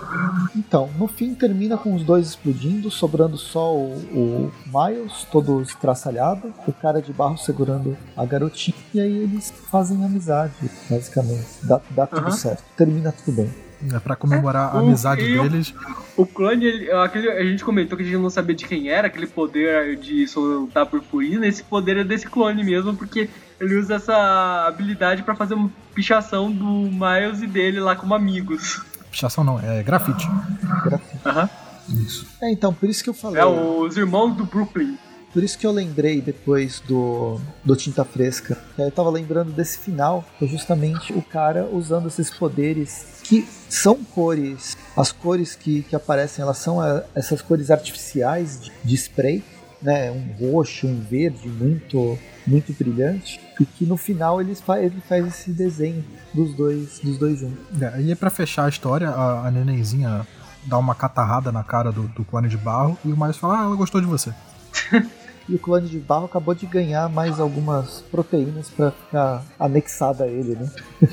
Speaker 2: Então, no fim termina com os dois explodindo, sobrando só o, o Miles, todo estraçalhado, o cara de barro segurando a garotinha, e aí eles fazem amizade, basicamente. Dá, dá tudo certo, termina tudo bem.
Speaker 3: É pra comemorar a
Speaker 4: o-
Speaker 3: amizade
Speaker 4: o-
Speaker 3: deles.
Speaker 4: O clone, ele- aquele, a gente comentou que a gente não sabia de quem era, aquele poder de soltar purpurina. Esse poder é desse clone mesmo, porque ele usa essa habilidade pra fazer uma pichação do Miles e dele lá como amigos.
Speaker 3: Pichação não, é grafite.
Speaker 2: Grafite.
Speaker 4: Aham.
Speaker 3: Isso.
Speaker 2: É, então, por isso que eu falei.
Speaker 4: É os irmãos do Brooklyn.
Speaker 2: Por isso que eu lembrei depois do, do Tinta Fresca. Eu tava lembrando desse final, que é justamente o cara usando esses poderes que são cores. As cores que, que aparecem, elas são é, essas cores artificiais de, de spray, né? Um roxo, um verde muito muito brilhante. E que no final ele faz, ele faz esse desenho dos dois, dos dois juntos.
Speaker 3: É, e pra fechar a história, a, a nenenzinha dá uma catarrada na cara do, do clone de barro e o Miles fala, ah, ela gostou de você.
Speaker 2: E o clone de barro acabou de ganhar mais algumas proteínas para ficar anexada a ele, né?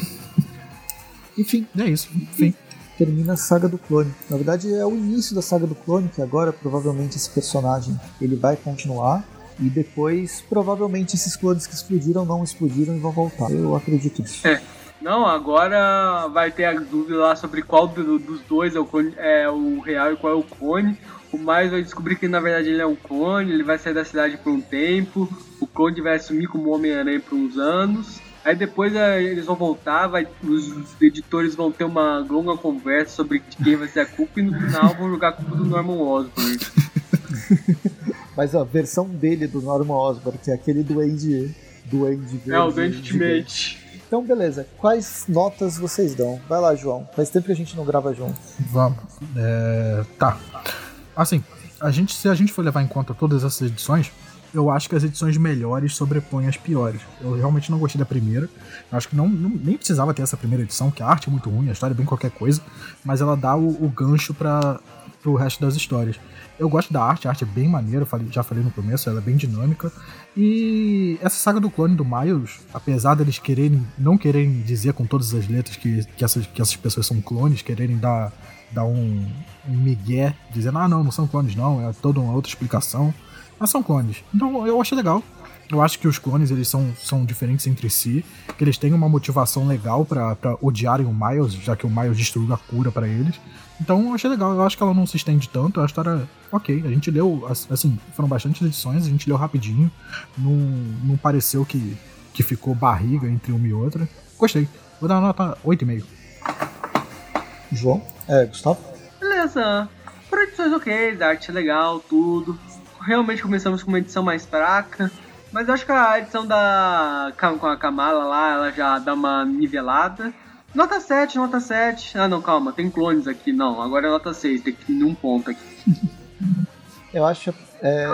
Speaker 2: Enfim,
Speaker 3: é isso, enfim.
Speaker 2: termina a saga do clone. Na verdade é o início da saga do clone, que agora provavelmente esse personagem ele vai continuar e depois provavelmente esses clones que explodiram não explodiram e vão voltar. Eu acredito nisso.
Speaker 4: É. Não, agora vai ter a dúvida lá sobre qual do- dos dois é o, clone, é o real e qual é o clone. O Miles vai descobrir que na verdade ele é um clone, ele vai sair da cidade por um tempo, o clone vai assumir como Homem-Aranha por uns anos. Aí depois é, eles vão voltar, vai, os editores vão ter uma longa conversa sobre de quem vai ser a culpa e no final vão jogar a culpa do Norman Osborn.
Speaker 2: Mas a versão dele do Norman Osborn, que é aquele duende. Duende verde.
Speaker 4: É o Duende. Ultimate.
Speaker 2: Então, beleza. Quais notas vocês dão? Vai lá, João. Faz tempo que a gente não grava junto.
Speaker 3: Vamos. É, tá. Assim, a gente, se a gente for levar em conta todas essas edições, eu acho que as edições melhores sobrepõem as piores. Eu realmente não gostei da primeira. Eu acho que não, não- nem precisava ter essa primeira edição, que a arte é muito ruim, a história é bem qualquer coisa, mas ela dá o, o gancho para pro resto das histórias. Eu gosto da arte, a arte é bem maneira, falei- já falei no começo, ela é bem dinâmica. E essa saga do clone do Miles, apesar deles quererem, não quererem dizer com todas as letras que, que, essas, que essas pessoas são clones, quererem dar, dar um migué, dizendo, ah não, não são clones não, é toda uma outra explicação. Mas são clones. Então eu achei legal. Eu acho que os clones eles são, são diferentes entre si, que eles têm uma motivação legal pra odiarem o Miles, já que o Miles destruiu a cura pra eles. Então eu achei legal, eu acho que ela não se estende tanto, a história ok. A gente leu, as- assim, foram bastantes edições, a gente leu rapidinho, não, não pareceu que, que ficou barriga entre uma e outra. Gostei. Vou dar uma nota 8,5.
Speaker 2: João? É, Gustavo?
Speaker 4: Beleza. Edições ok, a arte é legal, tudo. Realmente começamos com uma edição mais fraca. Mas eu acho que a edição da. com a Kamala lá, ela já dá uma nivelada. Nota 7, nota 7. Ah não, calma, tem clones aqui. Não, agora é nota 6, tem que ir num ponto aqui.
Speaker 2: Eu acho. é,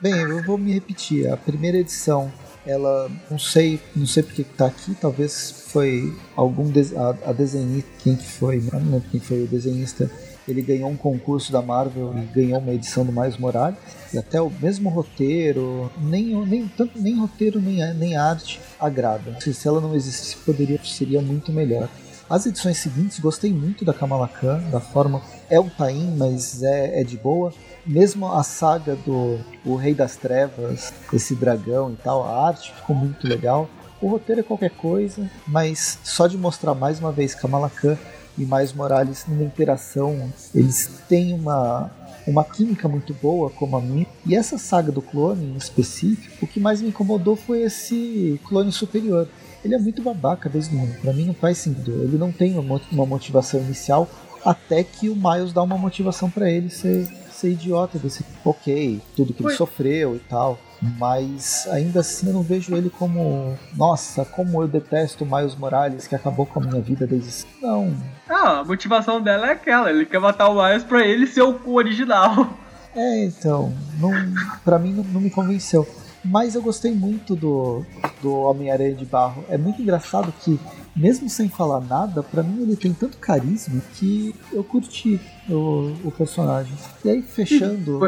Speaker 2: bem, eu vou me repetir. A primeira edição, ela não sei, não sei porque que tá aqui. Talvez foi algum a, a desenhista, quem que foi? Não lembro quem foi o desenhista. Ele ganhou um concurso da Marvel e ganhou uma edição do Miles Morales. E até o mesmo roteiro, nem, nem, tanto, nem roteiro nem, nem arte agrada. Se, se ela não existisse, poderia seria muito melhor. As edições seguintes, gostei muito da Kamala Khan, da forma. É um tain, mas é, é de boa. Mesmo a saga do O Rei das Trevas, esse dragão e tal, a arte ficou muito legal. O roteiro é qualquer coisa, mas só de mostrar mais uma vez Kamala Khan e mais Morales numa interação, eles têm uma, uma química muito boa, como a minha. E essa saga do clone em específico, o que mais me incomodou foi esse clone superior. Ele é muito babaca desde o início. Pra mim não faz sentido. Ele não tem uma mo- uma motivação inicial até que o Miles dá uma motivação pra ele ser, ser idiota desse. Ok, tudo que ele sofreu e tal. Mas ainda assim eu não vejo ele como. Nossa, como eu detesto o Miles Morales que acabou com a minha vida desde. sempre." Não.
Speaker 4: Ah, a motivação dela é aquela, ele quer matar o Miles pra ele ser o original.
Speaker 2: É, então. Não, pra mim não, não me convenceu. Mas eu gostei muito do, do Homem-Aranha de Barro. É muito engraçado que, mesmo sem falar nada, pra mim ele tem tanto carisma que eu curti o, o personagem. E aí, fechando,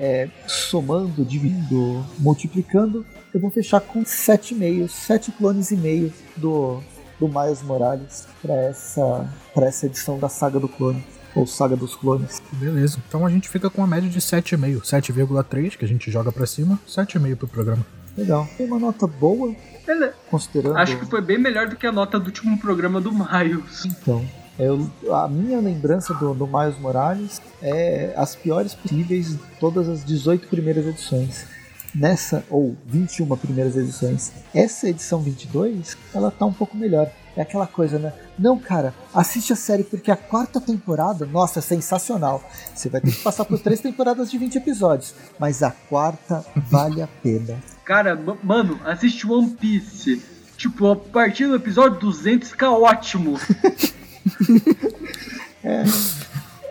Speaker 2: é, somando, dividindo, multiplicando, eu vou fechar com 7,5, 7 clones e meio do, do Miles Morales pra essa, pra essa edição da Saga do Clone, ou Saga dos Clones.
Speaker 3: Beleza. Então a gente fica com uma média de 7,5. 7,3 que a gente joga pra cima, 7,5 pro programa.
Speaker 2: Legal. Tem uma nota boa,
Speaker 4: Ele-
Speaker 2: considerando.
Speaker 4: Acho que foi bem melhor do que a nota do último programa do Miles.
Speaker 2: Então, eu, a minha lembrança do, do Miles Morales é as piores possíveis de todas as 18 primeiras edições. Nessa, ou 21 primeiras edições. Essa edição 22, ela tá um pouco melhor. É aquela coisa, né? Não, cara, assiste a série porque a quarta temporada, nossa, é sensacional. Você vai ter que passar por três temporadas de 20 episódios. Mas a quarta vale a pena.
Speaker 4: Cara, ma- mano, assiste One Piece. Tipo, a partir do episódio 200 fica ótimo.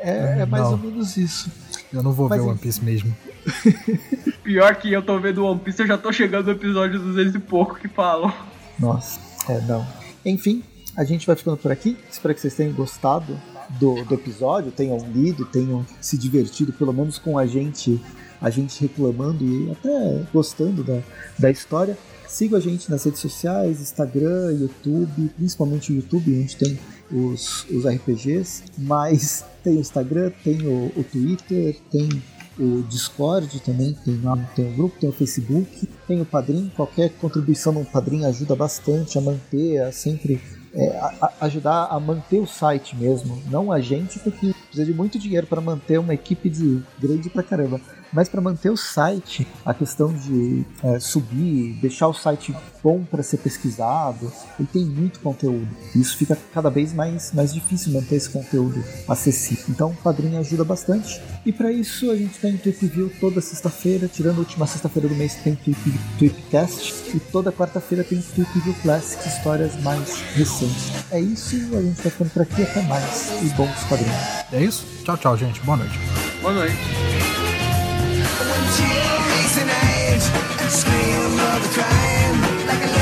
Speaker 2: É, é mais
Speaker 3: Não.
Speaker 2: ou menos isso.
Speaker 3: Eu não vou
Speaker 2: Mas
Speaker 3: ver
Speaker 2: enfim.
Speaker 3: One Piece mesmo.
Speaker 4: Pior que eu tô vendo One Piece, eu já tô chegando no episódio 200 e pouco que falam.
Speaker 2: Nossa, é, não. Enfim, a gente vai ficando por aqui. Espero que vocês tenham gostado do, do episódio, tenham lido, tenham se divertido, pelo menos com a gente, a gente reclamando e até gostando da, da história. Sigam a gente nas redes sociais, Instagram, YouTube, principalmente o YouTube, onde tem os, os RPGs, mas tem o Instagram, tem o, o Twitter, tem o Discord também, tem, tem o grupo, tem o Facebook, tem o Padrim. Qualquer contribuição no Padrim ajuda bastante a manter, a sempre é, a, a ajudar a manter o site mesmo. Não a gente, porque precisa de muito dinheiro para manter uma equipe de grande pra caramba. Mas para manter o site, a questão de é, subir, deixar o site bom para ser pesquisado, ele tem muito conteúdo. E isso fica cada vez mais, mais difícil manter esse conteúdo acessível. Então o Padrinho ajuda bastante. E para isso a gente tem Tweep View toda sexta-feira, tirando a última sexta-feira do mês tem Tweep, Tweepcast. E toda quarta-feira tem Tweep View Classic, histórias mais recentes. É isso, a gente vai ficando por aqui. Até mais e bons quadrinhos.
Speaker 3: É isso? Tchau, tchau, gente. Boa noite.
Speaker 4: Boa noite.
Speaker 1: When tear age, scream of the crime like a